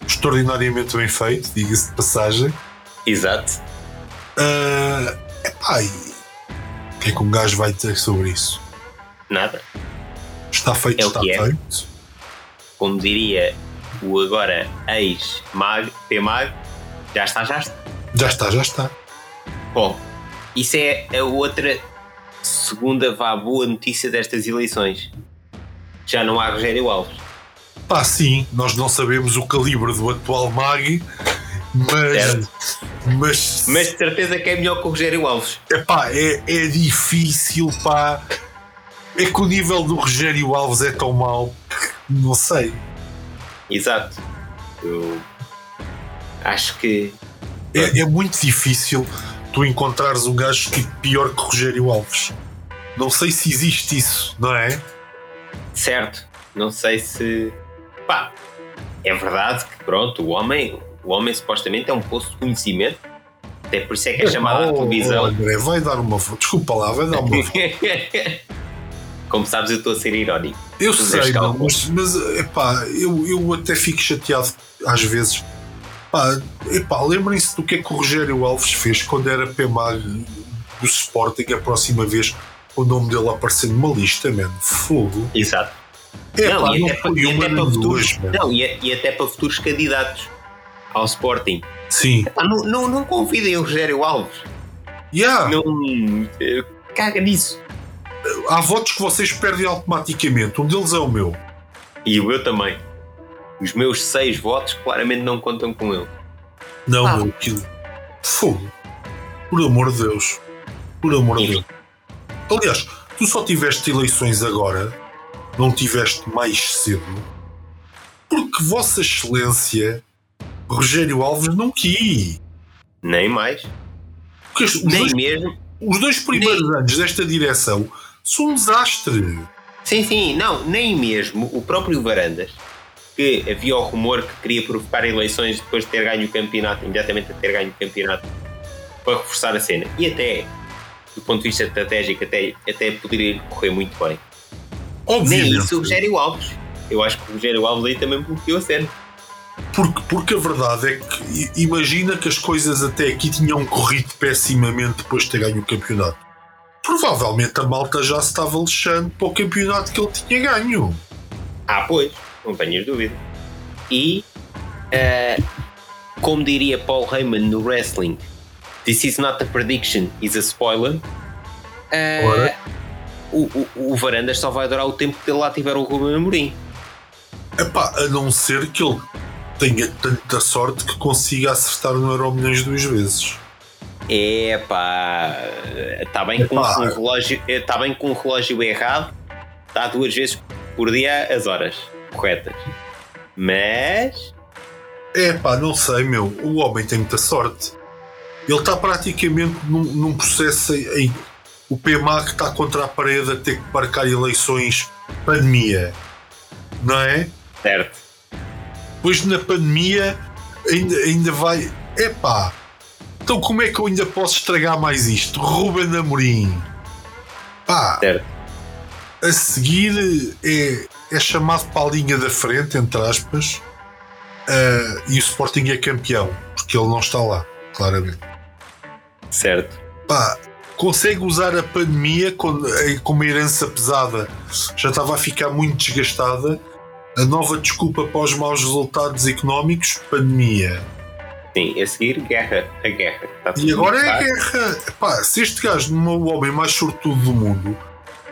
extraordinariamente bem feito, diga-se de passagem. Exato. Ah, epá, e o que é que um gajo vai dizer sobre isso? Nada. Está feito, É está é. feito. Como diria o agora ex-mag, P-mag, já está, já está. Já está, já está. Bom, isso é a outra segunda vá boa notícia destas eleições. Já não há Rogério Alves. Pá, sim, nós não sabemos o calibre do atual mag, mas, Certo. mas, Mas de certeza que é melhor que o Rogério Alves. epá, é, é difícil, pá. É que o nível do Rogério Alves é tão mau que não sei. Exato. Eu acho que É, é muito difícil tu encontrares um gajo tipo pior que Rogério Alves. Não sei se existe isso, não é? certo. Não sei se. Pá, é verdade que pronto, o homem, o homem supostamente é um poço de conhecimento. Até por isso é que é chamado à televisão. oh, André, vai dar uma volta. Desculpa lá, vai dar uma volta. Como sabes, eu estou a ser irónico. Eu sei, não, mas, mas epá, eu, eu até fico chateado às vezes. Pá, epá, lembrem-se do que é que o Rogério Alves fez quando era PMAG do Sporting a próxima vez o nome dele aparecer numa lista, mano. Fogo. Exato. É, não, pá, e até, para, e até para futuros, não, e, e até para futuros candidatos ao Sporting. Sim. Pá, não, não, não convidem o Rogério Alves. Yeah. Não. eh, Caga nisso. Há votos que vocês perdem automaticamente. Um deles é o meu. E o meu também. Os meus seis votos claramente não contam com ele. Não, Ah. meu, aquilo. Fogo. Por amor de Deus. Por amor de Deus. Aliás, tu só tiveste eleições agora, não tiveste mais cedo, porque Vossa Excelência Rogério Alves não quis. Nem mais. Porque os, Nem dois, mesmo. os dois primeiros anos desta direção são um desastre. Sim, sim, não, nem mesmo o próprio Varandas, que havia o rumor que queria provocar eleições depois de ter ganho o campeonato, imediatamente a ter ganho o campeonato, para reforçar a cena. E até, do ponto de vista estratégico, até, até poderia correr muito bem. Obviamente. Nem isso o Rogério Alves. Eu acho que o Rogério Alves aí também bloqueou a cena. Porque, porque a verdade é que imagina que as coisas até aqui tinham corrido pessimamente depois de ter ganho o campeonato. Provavelmente a malta já se estava lixando para o campeonato que ele tinha ganho. Ah, pois, não tenhas dúvida. E, eh, como diria Paul Heyman no wrestling, this is not a prediction, is a spoiler. Ora. o, o, o Varandas só vai durar o tempo que ele lá tiver o Ruben Amorim. Epá, a não ser que ele tenha tanta sorte que consiga acertar no Euro Milhões duas vezes. É pá, está bem, com um relógio, está bem com um relógio errado, está duas vezes por dia as horas corretas. Mas Epá, não sei, meu. O homem tem muita sorte. Ele está praticamente num, num processo em, o PMAC está contra a parede a ter que marcar eleições pandemia. Não é? certo. Pois na pandemia ainda, ainda vai. Epá! Então como é que eu ainda posso estragar mais isto? Ruben Amorim. Pá, Certo. a seguir é, é chamado para a linha da frente, entre aspas, ah, e o Sporting é campeão, porque ele não está lá, claramente. Certo. Pá, consegue usar a pandemia com, eh, com uma herança pesada, já estava a ficar muito desgastada. A nova desculpa para os maus resultados económicos, pandemia. Sim, a seguir, guerra. A guerra. E agora é a guerra. Pá, se este gajo não é o homem mais sortudo do mundo,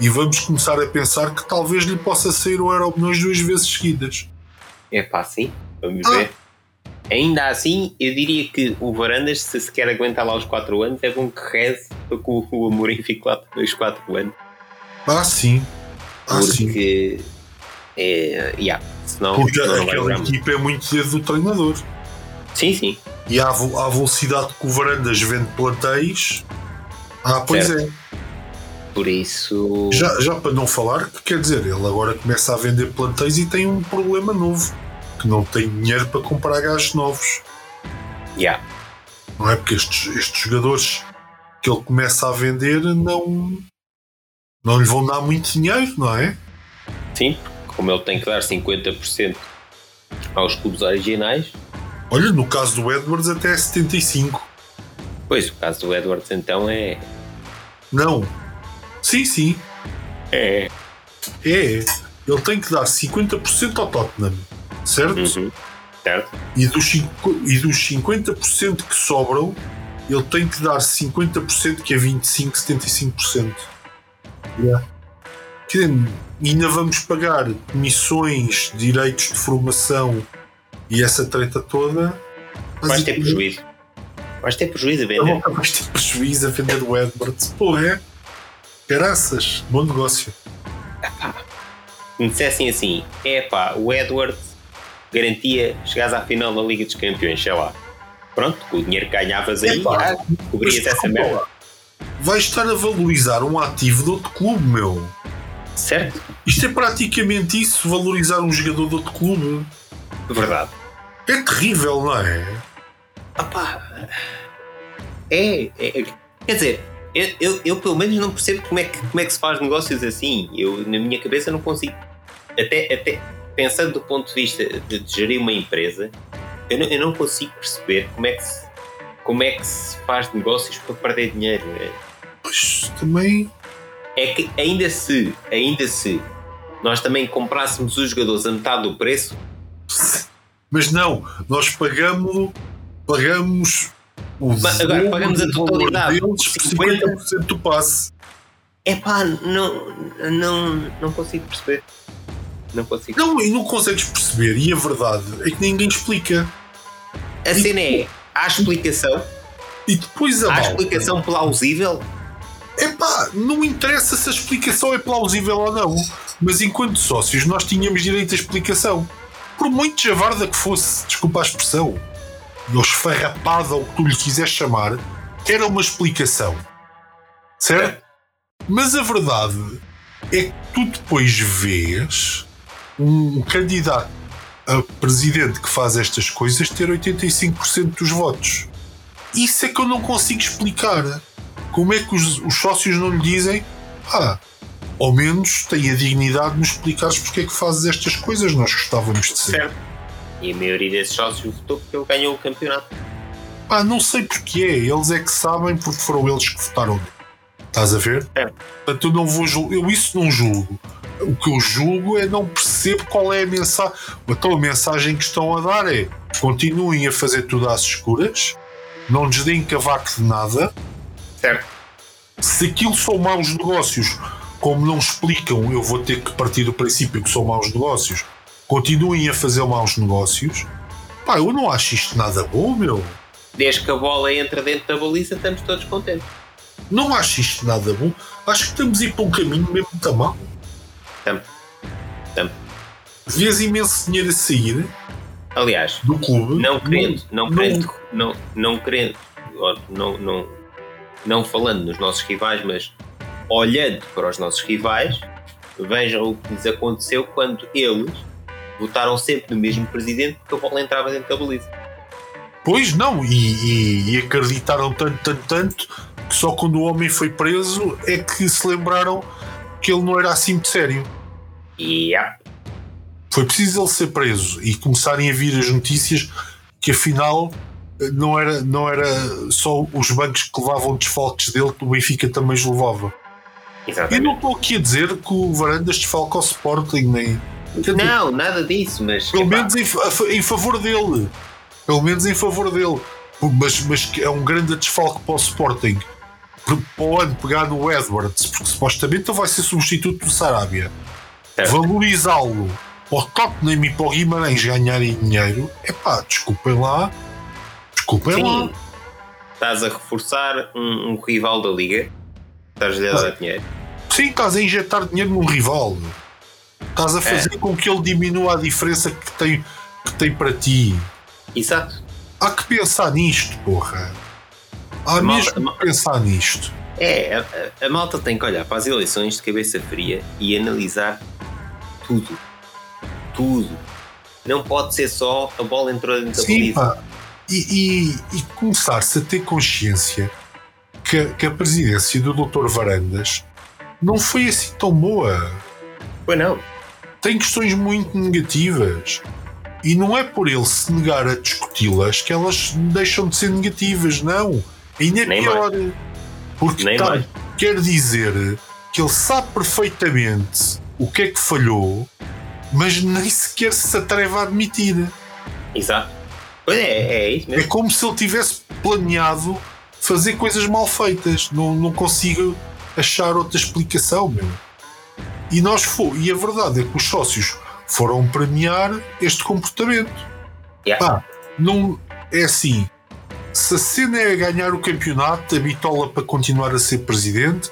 e vamos começar a pensar que talvez lhe possa sair o milhões duas vezes seguidas. É pá, sim. Vamos Ah. ver. Ainda assim, eu diria que o Varandas, se se quer aguentar lá os 4 anos, é bom que reze para que o, Amorim fique lá os 4 anos. Ah, sim. Ah, sim. Porque. É. Yeah, senão, Porque senão aquela equipa é muito dedo do treinador. Sim, sim. E à, à velocidade que o Varandas vende plantéis. Ah, pois Certo. é. Por isso. Já, já para não falar, que quer dizer, ele agora começa a vender plantéis e tem um problema novo. Que não tem dinheiro para comprar gajos novos. Yeah. Não é? Porque estes, estes jogadores que ele começa a vender não, não lhe vão dar muito dinheiro, não é? Sim, como ele tem que dar 50% aos clubes originais, Olha, no caso do Edwards até é 75. pois o caso do Edwards então é. Não. Sim, sim. É. É. Ele tem que dar 50% ao Tottenham. Certo? Uhum. Certo? E, dos, e dos 50% que sobram, ele tem que dar 50%, que é 25%, 75%. Yeah. Dizer, ainda vamos pagar comissões, direitos de formação e essa treta toda. Vais ter prejuízo. Vais ter prejuízo a vender. Vais ter prejuízo a vender o Edwards. Pô, é? Caraças, bom negócio. me dissessem assim: é pá, o Edwards garantia chegares à final da Liga dos Campeões, sei lá. Pronto, com o dinheiro que ganhavas aí, Epá, ah, cobrias essa merda. Vais estar a valorizar um ativo de outro clube, meu. Certo? Isto é praticamente isso, valorizar um jogador de outro clube. Verdade. É terrível, não é? Ah pá. É, é- Quer dizer, eu, eu, eu pelo menos não percebo como é, que, como é que se faz negócios assim. Eu, na minha cabeça, não consigo. Até, até pensando do ponto de vista de, de gerir uma empresa, eu não, eu não consigo perceber como é, que se, como é que se faz negócios para perder dinheiro. É- Pois também. é que ainda se, ainda se nós também comprássemos os jogadores a metade do preço, Mas não, nós pagamos. Pagamos. Mas agora pagamos a totalidade, Deles por 50. 50% do passe. é pá, não, não, não consigo perceber. Não consigo. Não, e não consegues perceber. E a verdade é que ninguém explica. A cena é, há explicação, E depois a há malta. explicação plausível, Epá, não interessa se a explicação é plausível ou não. Mas enquanto sócios, nós tínhamos direito à explicação. Por muito javarda que fosse, desculpa a expressão, ou esfarrapada, ou o que tu lhe quiseres chamar, era uma explicação. Certo? Mas a verdade é que tu depois vês um candidato a presidente que faz estas coisas ter 85% dos votos. Isso é que eu não consigo explicar. Como é que os, os sócios não lhe dizem ah, ao menos tem a dignidade de nos explicares porque é que fazes estas coisas, nós gostávamos de ser. Certo. E a maioria desses sócios votou porque ele ganhou o campeonato. Ah, não sei porque é, eles é que sabem porque foram eles que votaram. Estás a ver? É. Portanto, eu não vou julgar, eu isso não julgo. O que eu julgo é não percebo qual é a mensagem. Então a mensagem que estão a dar é continuem a fazer tudo às escuras, não lhes deem cavaco de nada. Certo. Se aquilo são maus negócios, como não explicam, eu vou ter que partir do princípio que são maus negócios. Continuem a fazer maus negócios. Pá, eu não acho isto nada bom, meu. Desde que a bola entra dentro da baliza, estamos todos contentes. Não acho isto nada bom. Acho que estamos a ir para um caminho mesmo muito mal. Estamos. Estamos. Vês imenso dinheiro a sair Aliás, do clube. não querendo, não, querendo, não, não querendo, não, não, não falando nos nossos rivais, mas olhando para os nossos rivais, vejam o que lhes aconteceu quando eles votaram sempre no mesmo presidente porque a bola entrava dentro da baliza. Pois não, e, e- e acreditaram tanto, tanto, tanto que só quando o homem foi preso é que se lembraram que ele não era assim de sério. E ah, Foi preciso ele ser preso e começarem a vir as notícias que afinal não era, não era só os bancos que levavam desfalques dele que o Benfica também os levava. Eu exatamente. não estou aqui a dizer que o Varandas desfalca ao Sporting, nem. Não, nada disso, mas Pelo menos em, em favor dele. Pelo menos em favor dele. Mas, mas é um grande desfalque para o Sporting. Para o ano pegar no Edwards, porque supostamente ele vai ser substituto do Sarabia. Certo. Valorizá-lo para o Tottenham e para o Guimarães ganharem dinheiro. É pá, desculpem lá. Desculpem lá. sim, estás a reforçar um, um rival da liga, estás-lhe a dar dinheiro. Sim, estás a injetar dinheiro num rival. Estás a fazer com que ele diminua a diferença que tem, que tem para ti. Exato. Há que pensar nisto, porra. Há Malta- mesmo que pensar nisto. É, a, a- a malta tem que olhar para as eleições de cabeça fria e analisar tudo. Tudo. Não pode ser só a bola entrou dentro da Sim, pá. E, e- e começar-se a ter consciência que, a- que a presidência do Dr. Varandas não foi assim tão boa. Pois não. Tem questões muito negativas. E não é por ele se negar a discuti-las que elas deixam de ser negativas, não. Ainda é Nem pior. Porque Nem tá- mais. quer dizer que ele sabe perfeitamente o que é que falhou, mas nem sequer se atreve a admitir. Exato. Pois é, é isso É mesmo. como se ele tivesse planeado fazer coisas mal feitas. Não, não consigo achar outra explicação, meu. E nós fo e a verdade é que os sócios foram premiar este comportamento. Yeah. Pá, não é assim. Se a cena é ganhar o campeonato, a bitola para continuar a ser presidente,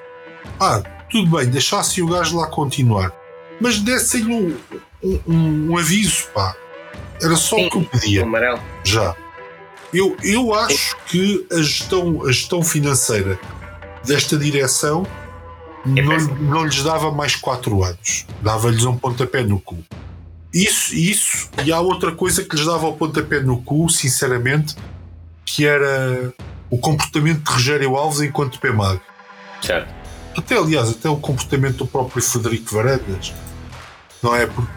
ah, tudo bem, deixasse o gajo lá continuar. Mas dessem-lhe um, um, um aviso, pá. Era só o que eu pedia amarelo. já. Eu, eu acho que a gestão, a gestão financeira desta direção É não, não lhes dava mais 4 anos. Dava-lhes um pontapé no cu. Isso, isso, e há outra coisa que lhes dava o pontapé no cu, sinceramente, que era o comportamento de Rogério Alves enquanto PMAG. Certo. Até, aliás, até o comportamento do próprio Frederico Varandas. Não é? Porque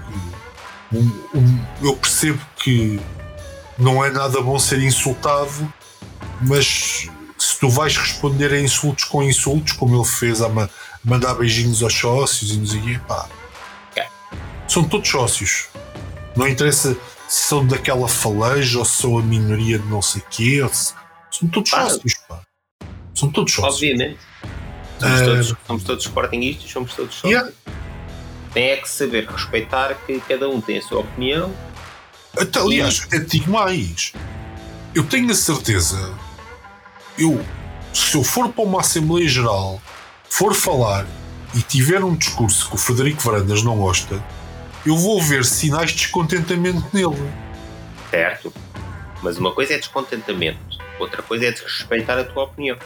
um- um- eu percebo que não é nada bom ser insultado, mas se tu vais responder a insultos com insultos, como ele fez ma- mandar beijinhos aos sócios e nos quê, pá. É. São todos sócios. Não interessa se são daquela falange ou se são a minoria de não sei quê. se- São todos Pá. sócios, pá. São todos sócios. Obviamente. Somos, Ah, todos, somos todos sportinguistas, somos todos sócios. Yeah. Tem é que saber respeitar que cada um tem a sua opinião. Até, aliás, até te digo mais. Eu tenho a certeza. Eu, se eu for para uma Assembleia Geral, for falar e tiver um discurso que o Frederico Varandas não gosta, eu vou ver sinais de descontentamento nele. Certo. Mas uma coisa é descontentamento. Outra coisa é desrespeitar a tua opinião.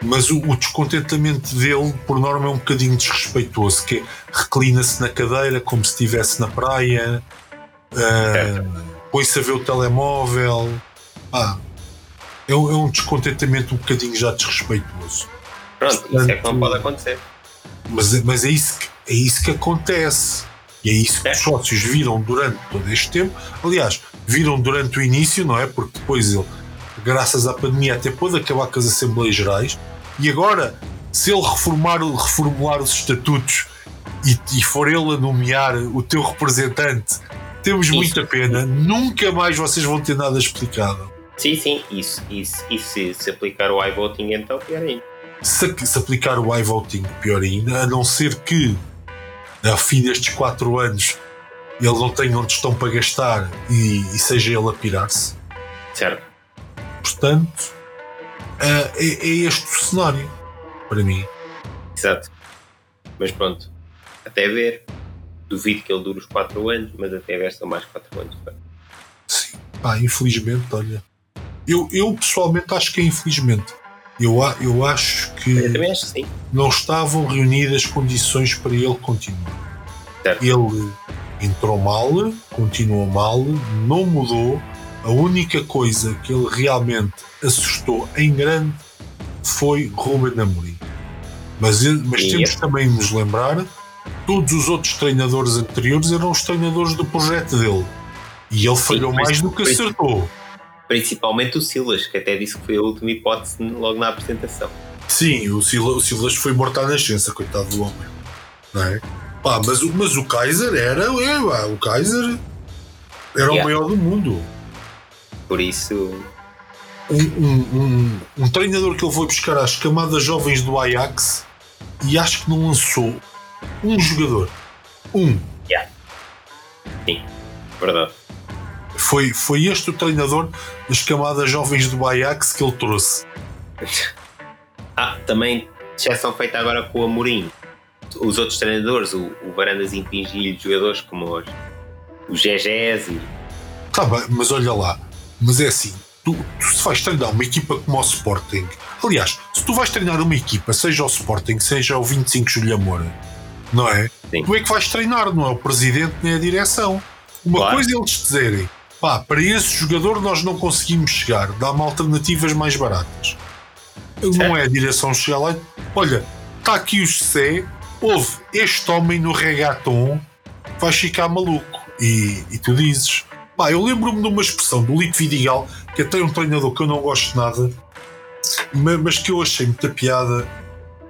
Mas o, o descontentamento dele, por norma, é um bocadinho desrespeitoso, que é, reclina-se na cadeira como se estivesse na praia, uh, põe-se a ver o telemóvel. Ah, é, é, um descontentamento um bocadinho já desrespeitoso. Pronto, Portanto, isso é que não pode acontecer. Mas, mas é, isso que, é isso que acontece. E é isso que é. os sócios viram durante todo este tempo. Aliás, viram durante o início, não é? Porque depois ele, graças à pandemia, até pôde acabar com as Assembleias Gerais. E agora, se ele reformar, reformular os estatutos e, e for ele a nomear o teu representante, temos isso. muita pena. Nunca mais vocês vão ter nada explicado. Sim, sim, isso. isso. E se, se aplicar o iVoting, então pior ainda. Se, se aplicar o iVoting, pior ainda, a não ser que ao fim destes 4 anos ele não tenha onde estão para gastar e, e seja ele a pirar-se. Certo. Portanto, é, é este o cenário para mim. Exato. Mas pronto, até ver. Duvido que ele dure os 4 anos, mas até ver são mais 4 anos. Sim, pá, infelizmente, olha. Eu, eu pessoalmente acho que é infelizmente. Eu, eu acho que eu acho que não estavam reunidas condições para ele continuar. Certo. Ele entrou mal, continuou mal, não mudou. A única coisa que ele realmente assustou em grande foi Ruben Amorim. Mas, mas temos também de nos lembrar todos os outros treinadores anteriores eram os treinadores do projeto dele. E ele falhou mais do que acertou. Principalmente o Silas, que até disse que foi a última hipótese logo na apresentação. Sim, o Silas, o Silas foi morto à nascença, coitado do homem. Não é? Pá, mas, mas o Kaiser era. É, o Kaiser era yeah. o maior do mundo. Por isso. Um, um, um, um, treinador que ele foi buscar às camadas jovens do Ajax e acho que não lançou um jogador. Um. Yeah. Sim, verdade. Foi, foi este o treinador das camadas jovens do Ajax que ele trouxe. Ah, também exceção feita agora com o Amorim. Os outros treinadores, o, o Varandas impingiu jogadores como os, o Gegés e. Tá bem, mas olha lá, mas é assim, tu, tu se vais treinar uma equipa como o Sporting, aliás, se tu vais treinar uma equipa, seja o Sporting, seja o 25 Julho Moura, não é? Sim. Tu é que vais treinar, não é o presidente nem a direção. Uma claro. coisa é eles dizerem pá, para esse jogador nós não conseguimos chegar, dá-me alternativas mais baratas. Certo. Não é a direção chegar lá, olha, está aqui o José, houve este homem no reggaeton, vais ficar maluco. E, e tu dizes, pá, eu lembro-me de uma expressão do Lito Vidigal, que até é um treinador que eu não gosto de nada, mas que eu achei muita piada,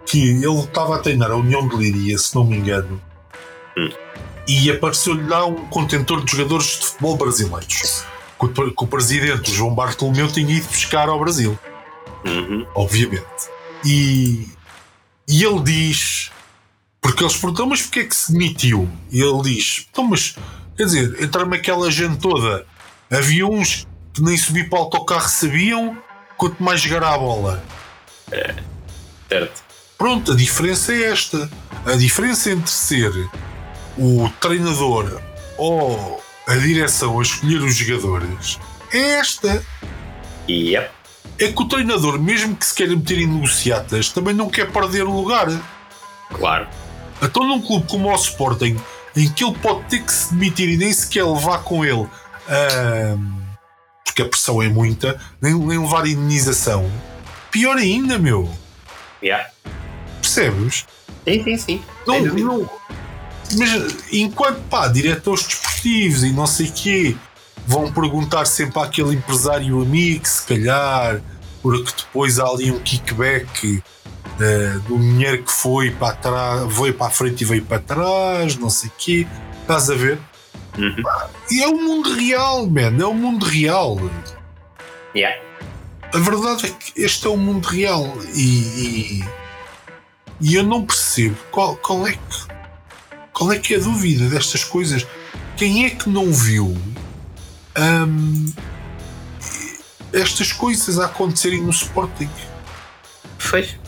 que ele estava a treinar a União de Liria, se não me engano. Hum e apareceu-lhe lá um contentor de jogadores de futebol brasileiros. Que o, que o presidente João Bartolomeu tinha ido buscar ao Brasil. Uhum. Obviamente. E, e ele diz. Porque eles perguntam, mas porquê é que se demitiu? E ele diz: então, mas quer dizer, entre aquela gente toda, havia uns que nem subir para o autocarro sabiam, quanto mais jogar a bola. É, certo. Pronto, a diferença é esta. A diferença entre ser o treinador ou a direção a escolher os jogadores é esta. Yep. É que o treinador, mesmo que se queira meter em negociatas, também não quer perder o lugar. Claro. Então, num clube como o Sporting, em que ele pode ter que se demitir e nem sequer levar com ele, porque a pressão é muita, nem, nem levar indenização, pior ainda, meu. Yeah. Percebes? Sim, sim, sim. Não, não, mas enquanto pá, diretores desportivos e não sei o quê vão perguntar sempre àquele empresário amigo, se calhar, porque depois há ali um kickback uh, do dinheiro que foi para trás, veio para a frente e veio para trás, não sei o quê. Estás a ver? Uhum. E é o mundo real, man, é o mundo real. Yeah. A verdade é que este é o mundo real e, e, e eu não percebo qual, qual é que qual é que é a dúvida destas coisas? Quem é que não viu hum, estas coisas a acontecerem no Sporting? Pois,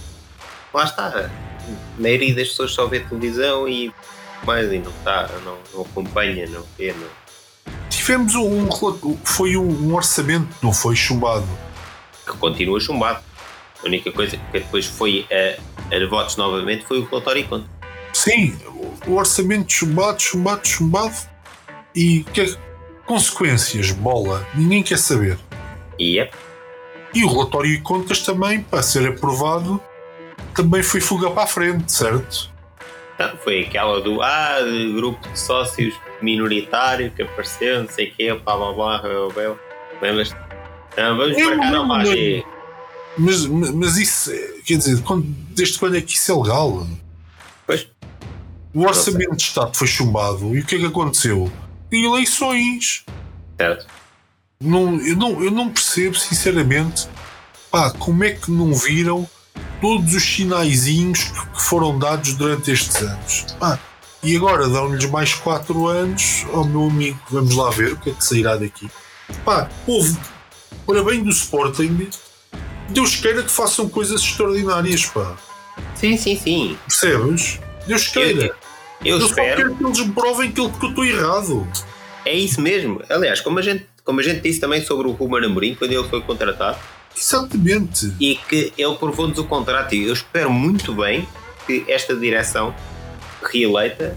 lá está. A maioria das pessoas só vê televisão e mais e não está, não, não acompanha, não vê, não. Tivemos um, foi um, um orçamento, não foi chumbado, que continua chumbado. A única coisa que depois foi a, a votos novamente foi o relatório e conta. Sim, o orçamento chumbado, chumbado, chumbado. E que consequências, bola, ninguém quer saber. Yep. E o relatório e contas também, para ser aprovado, também foi fuga para a frente, certo? Não, foi aquela do ah, grupo de sócios minoritário que apareceu, não sei o quê, blá blá blá, blá, blá. lembras? Não, vamos Eu para cá, não, não mas. Mas, mas isso, quer dizer, quando- desde quando é que isso é legal? Pois, O orçamento de Estado foi chumbado e o que é que aconteceu? Eleições. certo. Não, eu, não, eu não percebo, sinceramente, pá, como é que não viram todos os sinaizinhos que foram dados durante estes anos. Pá, e agora dão-lhes mais 4 anos, oh meu amigo, vamos lá ver o que é que sairá daqui. Pá, houve, para bem do Sporting, Deus queira que façam coisas extraordinárias, pá. Sim, sim, sim. Percebes? Deus queira. Eu, eu só espero. quero que eles provem que eu que eu estou errado. É isso mesmo. Aliás, como a gente, como a gente disse também sobre o Ruben Amorim quando ele foi contratado Exatamente. e que ele provou-nos o contrato e eu espero muito bem que esta direção reeleita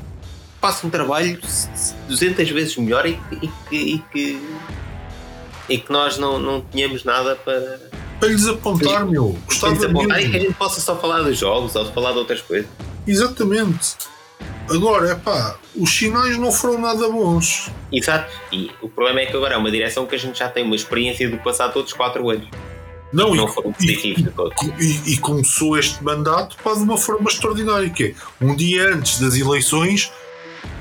faça um trabalho 200 vezes melhor e, que- e que, e que e nós não, não tenhamos nada para, Para lhes apontar, meu. para Gostava lhes apontar e mesmo. que a gente possa só falar dos jogos ou falar de outras coisas. Exatamente. Agora, é pá, os sinais não foram nada bons. Exato. E o problema é que agora é uma direção que a gente já tem uma experiência do passado todos os 4 anos. Não, Não e, foram positivos todos. e- e começou este mandato pá, de uma forma extraordinária, que é um dia antes das eleições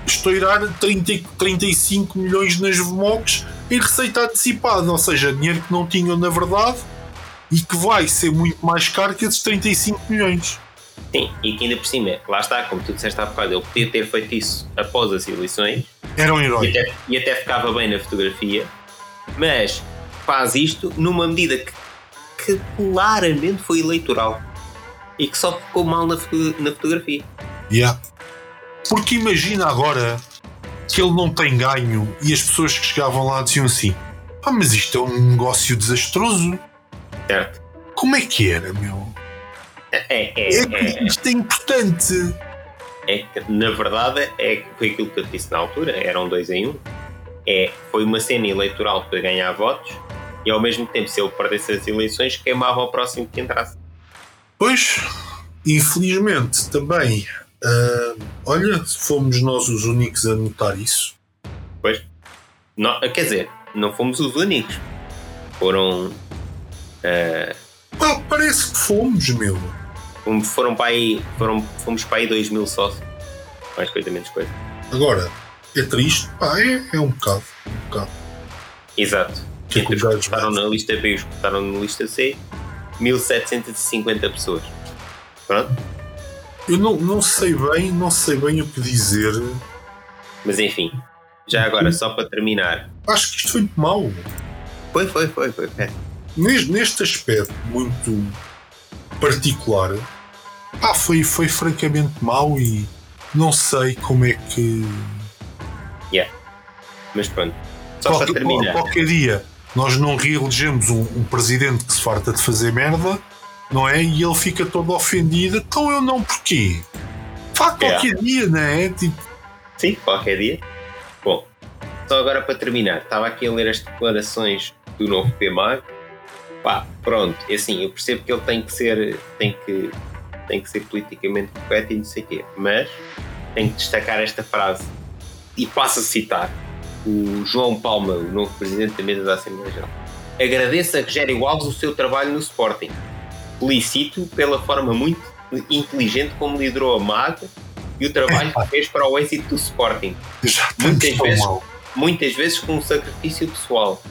estourar 30, 35 milhões nas VMOCs em receita antecipada, ou seja, dinheiro que não tinham na verdade e que vai ser muito mais caro que esses 35 milhões. Sim, e que ainda por cima, lá está, como tu disseste há bocado, ele podia ter feito isso após as eleições Era um e herói. até, e até ficava bem na fotografia, mas faz isto numa medida que, que claramente foi eleitoral e que só ficou mal na, na fotografia. Yeah. Porque imagina agora que ele não tem ganho e as pessoas que chegavam lá diziam assim: Ah, mas isto é um negócio desastroso. Certo? Como é que era, meu? É, É é, é, isto é importante. é que, na verdade, é, foi aquilo que eu disse na altura, eram dois em um. É, foi uma cena eleitoral para ganhar votos e ao mesmo tempo, se ele perdesse as eleições, queimava o próximo que entrasse. Pois, infelizmente também, ah, olha, fomos nós os únicos a notar isso. Pois. Não, quer dizer, não fomos os únicos. Foram. eh, Pá, parece que fomos, meu. Foram para aí. Foram, fomos para aí 2 mil sócios. Mais coisa, menos coisa. Agora, é triste, pá, é, é um bocado. Um bocado. Exato. Que é Entre os o que votaram na lista B e os que votaram na lista C, 1750 pessoas. Pronto. Eu não, não sei bem, não sei bem o que dizer. Mas enfim. Já agora, só para terminar. Acho que isto foi mau. Foi, foi, foi, foi. É. Neste, neste aspecto muito particular, pá, foi, foi francamente mau e não sei como é que. Mas pronto. Só para Qualquer, terminar. qualquer dia nós não reelegemos um, um presidente que se farta de fazer merda, não é? E ele fica todo ofendido. Então eu não, porquê? É. qualquer dia, não é? Tipo, Sim, qualquer dia. Bom, só agora para terminar, estava aqui a ler as declarações do novo PMAG. Pá, pronto, é assim, eu percebo que ele tem que ser, tem que, tem que ser politicamente correto e não sei o quê, mas tenho que destacar esta frase e passo a citar o João Palma, o novo presidente da mesa da Assembleia Geral. Agradeço a Rogério Alves o seu trabalho no Sporting. Felicito pela forma muito inteligente como liderou a MAG e o trabalho que fez para o êxito do Sporting já Muitas vezes. mal. muitas vezes com um sacrifício pessoal.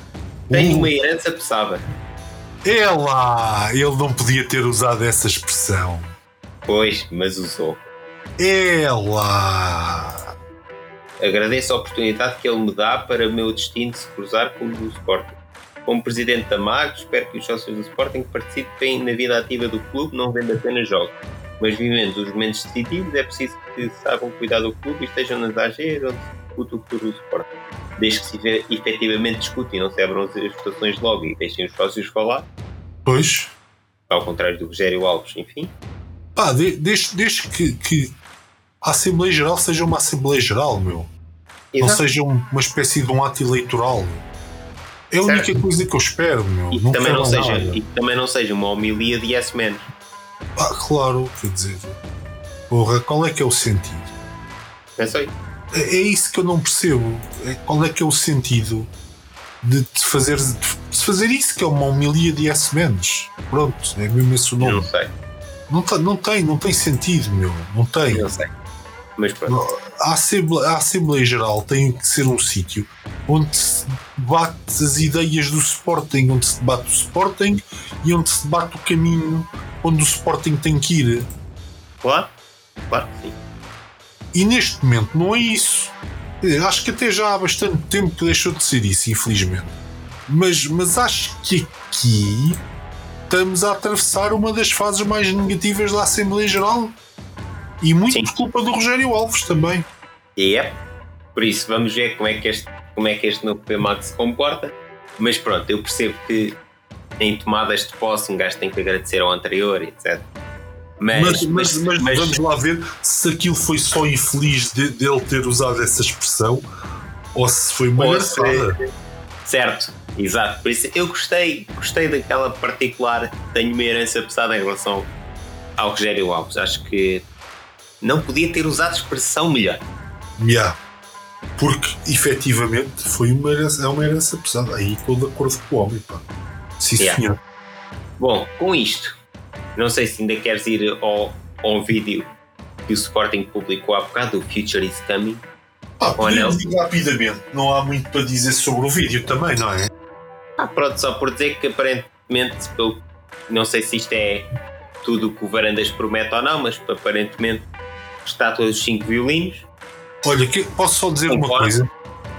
Tem Uh. uma herança pesada. É lá! Ele não podia ter usado essa expressão. Pois, mas usou. Lá! Agradeço a oportunidade que ele me dá para o meu destino se cruzar com o do Sporting. Como presidente da MAG, espero que os sócios do Sporting participem na vida ativa do clube, não vendo apenas jogos, mas vivendo os momentos decisivos. É preciso que saibam cuidar do clube e estejam nas AGs onde se discute o futuro do Sporting. Desde que se efetivamente discute e não se abram as votações logo e deixem os sócios falar, Pois. Ao contrário do Rogério Alves, enfim. Pá, de, desde, desde que, que a Assembleia Geral seja uma Assembleia Geral, meu. Exato. Não seja uma espécie de um ato eleitoral. Meu. É a única coisa que eu espero, meu. E, não também, não seja, e também não seja uma homilia de yes men. Ah, claro, quer dizer. Porra, qual é que é o sentido? É isso. É, é isso que eu não percebo. É, qual é que é o sentido de, de fazer, de fazer isso, que é uma homilia de yes men? Pronto, é mesmo esse o nome. não sei. Não, tá, não tem, não tem sentido, meu. Não tem. Não sei. Mas pronto. A Assembleia, a Assembleia Geral tem que ser um sítio onde se debate as ideias do Sporting, onde se debate o Sporting e onde se debate o caminho onde o Sporting tem que ir. Claro, claro que sim. E neste momento não é isso. Acho que até já há bastante tempo que deixou de ser isso, infelizmente. Mas, mas acho que aqui estamos a atravessar uma das fases mais negativas da Assembleia Geral. E muito Sim. por culpa do Rogério Alves também. E é. Por isso, vamos ver como é que este, como é que este novo PMAC se comporta. Mas pronto, eu percebo que em tomadas de posse um gajo tem que agradecer ao anterior, etc. Mas, mas, mas, mas, vamos lá ver se aquilo foi só infeliz de, dele ter usado essa expressão ou se foi uma engraçada. Certo, exato. Por isso eu gostei, gostei daquela particular. Tenho uma herança pesada em relação ao Rogério Alves. Acho que não podia ter usado expressão melhor. Yeah. Porque efetivamente foi uma herança, é uma herança pesada. Aí estou de acordo com o homem, pá. Sim, yeah. senhor. Bom, com isto, não sei se ainda queres ir ao, ao vídeo que o Sporting publicou há bocado, o Future is Coming. Ah, podemos ir rapidamente, não há muito para dizer sobre o vídeo também, não é? Ah, pronto, só por dizer que aparentemente, pelo, não sei se isto é tudo o que o Varandas promete ou não, mas aparentemente está todos os cinco violinos. Olha, que, posso só dizer Concordo. uma coisa?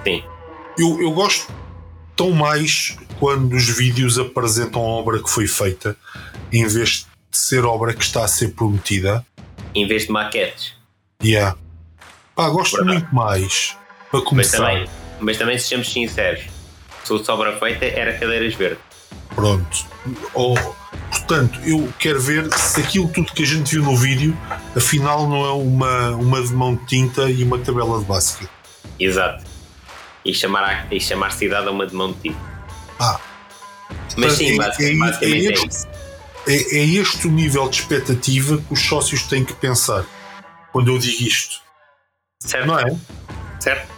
Sim. Eu, eu gosto tão mais quando os vídeos apresentam a obra que foi feita em vez de ser obra que está a ser prometida. Em vez de maquetes. Yeah. Pá, gosto Verdade. muito mais. Para começar. Mas também, mas também sejamos sinceros. Se fosse obra feita, era cadeiras verdes. Pronto. Ou, portanto, eu quero ver se aquilo tudo que a gente viu no vídeo, afinal, não é uma, uma de mão de tinta e uma tabela de básica. Exato. E chamar, e chamar cidade a uma de mão de tinta. Ah. Mas sim, é, basicamente, é, basicamente é, este, é isso. É, é este o nível de expectativa que os sócios têm que pensar quando eu digo isto. Certo. Não é? Certo.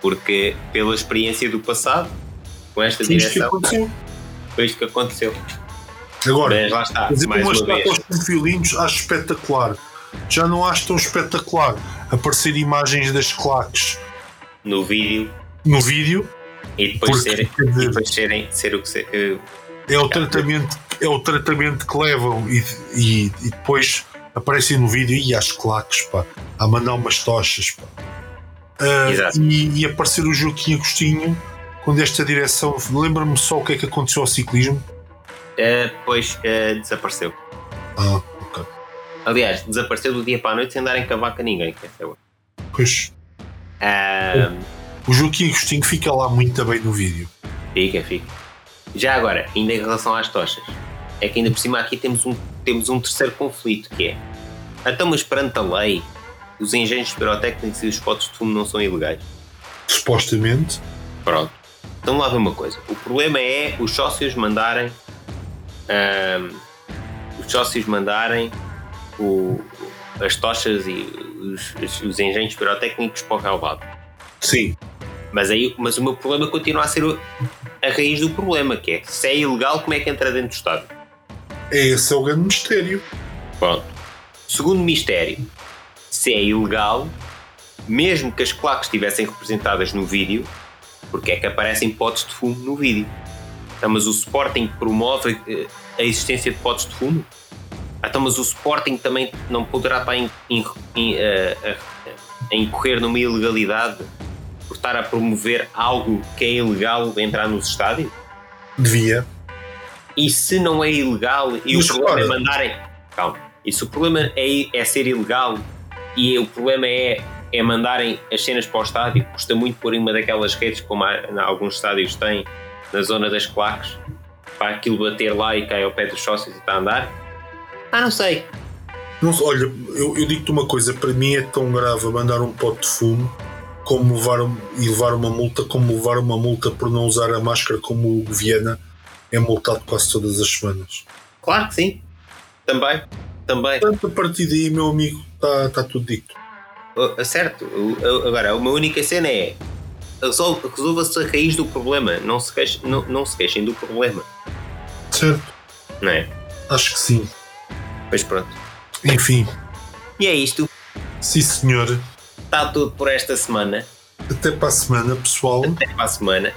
Porque pela experiência do passado, com esta foi direção. Isto foi isto que aconteceu. Agora, Mas lá está, mais uma vez. os violinos acho espetacular. Já não acho tão espetacular aparecer imagens das claques no vídeo. No vídeo. E depois, ser, e depois serem, ser o que ser, uh, é o tratamento é o tratamento que levam e, e, e depois aparecem no vídeo e as claques pá, a mandar umas tochas pá. Uh, e, e aparecer o Joaquim Agostinho quando esta direção. Lembra-me só o que é que aconteceu ao ciclismo? Uh, pois uh, desapareceu. Ah, ok. Aliás, desapareceu do dia para a noite sem dar em cavaca a ninguém. Que é pois. O Joaquim Agostinho fica lá muito bem no vídeo. Fica, fica. Já agora, ainda em relação às tochas, é que ainda por cima aqui temos um, temos um terceiro conflito que é então, mas perante a lei, os engenhos pirotécnicos e os potes de fumo não são ilegais? Supostamente. Pronto. Então lá ver uma coisa. O problema é os sócios mandarem. os sócios mandarem o, as tochas e os, os, os engenhos pirotécnicos para o relvado. Sim. Mas, aí, mas o meu problema continua a ser a raiz do problema, que é se é ilegal, como é que entra dentro do Estado? Esse é o grande mistério. Pronto. Segundo mistério, se é ilegal, mesmo que as claques estivessem representadas no vídeo, porque é que aparecem potes de fumo no vídeo? Então, mas o Sporting promove eh, a existência de potes de fumo? Então, mas o Sporting também não poderá estar em, em, em, eh, a, a, a incorrer numa ilegalidade por estar a promover algo que é ilegal entrar nos estádios? Devia. E se não é ilegal e Mas o problema é mandarem. Calma. E se o problema é, é ser ilegal e o problema é, é mandarem as cenas para o estádio, custa muito pôr em uma daquelas redes como há, alguns estádios têm, na zona das claques, para aquilo bater lá e cai ao pé dos sócios e está a andar? Ah, não sei. Não, olha, eu, eu digo-te uma coisa: para mim é tão grave mandar um pote de fumo como levar, e levar uma multa, como levar uma multa por não usar a máscara, como o Viena é multado quase todas as semanas. Claro que sim. Também. Também. Portanto, a partir daí, meu amigo, está tá tudo dito. Uh, certo. Agora, uma única cena é resolva-se a raiz do problema. Não se, queixem, não, não se queixem do problema. Certo. Não é? Acho que sim. Pois pronto. Enfim. E é isto. Sim, senhor. Está tudo por esta semana. Até para a semana, pessoal. Até para a semana.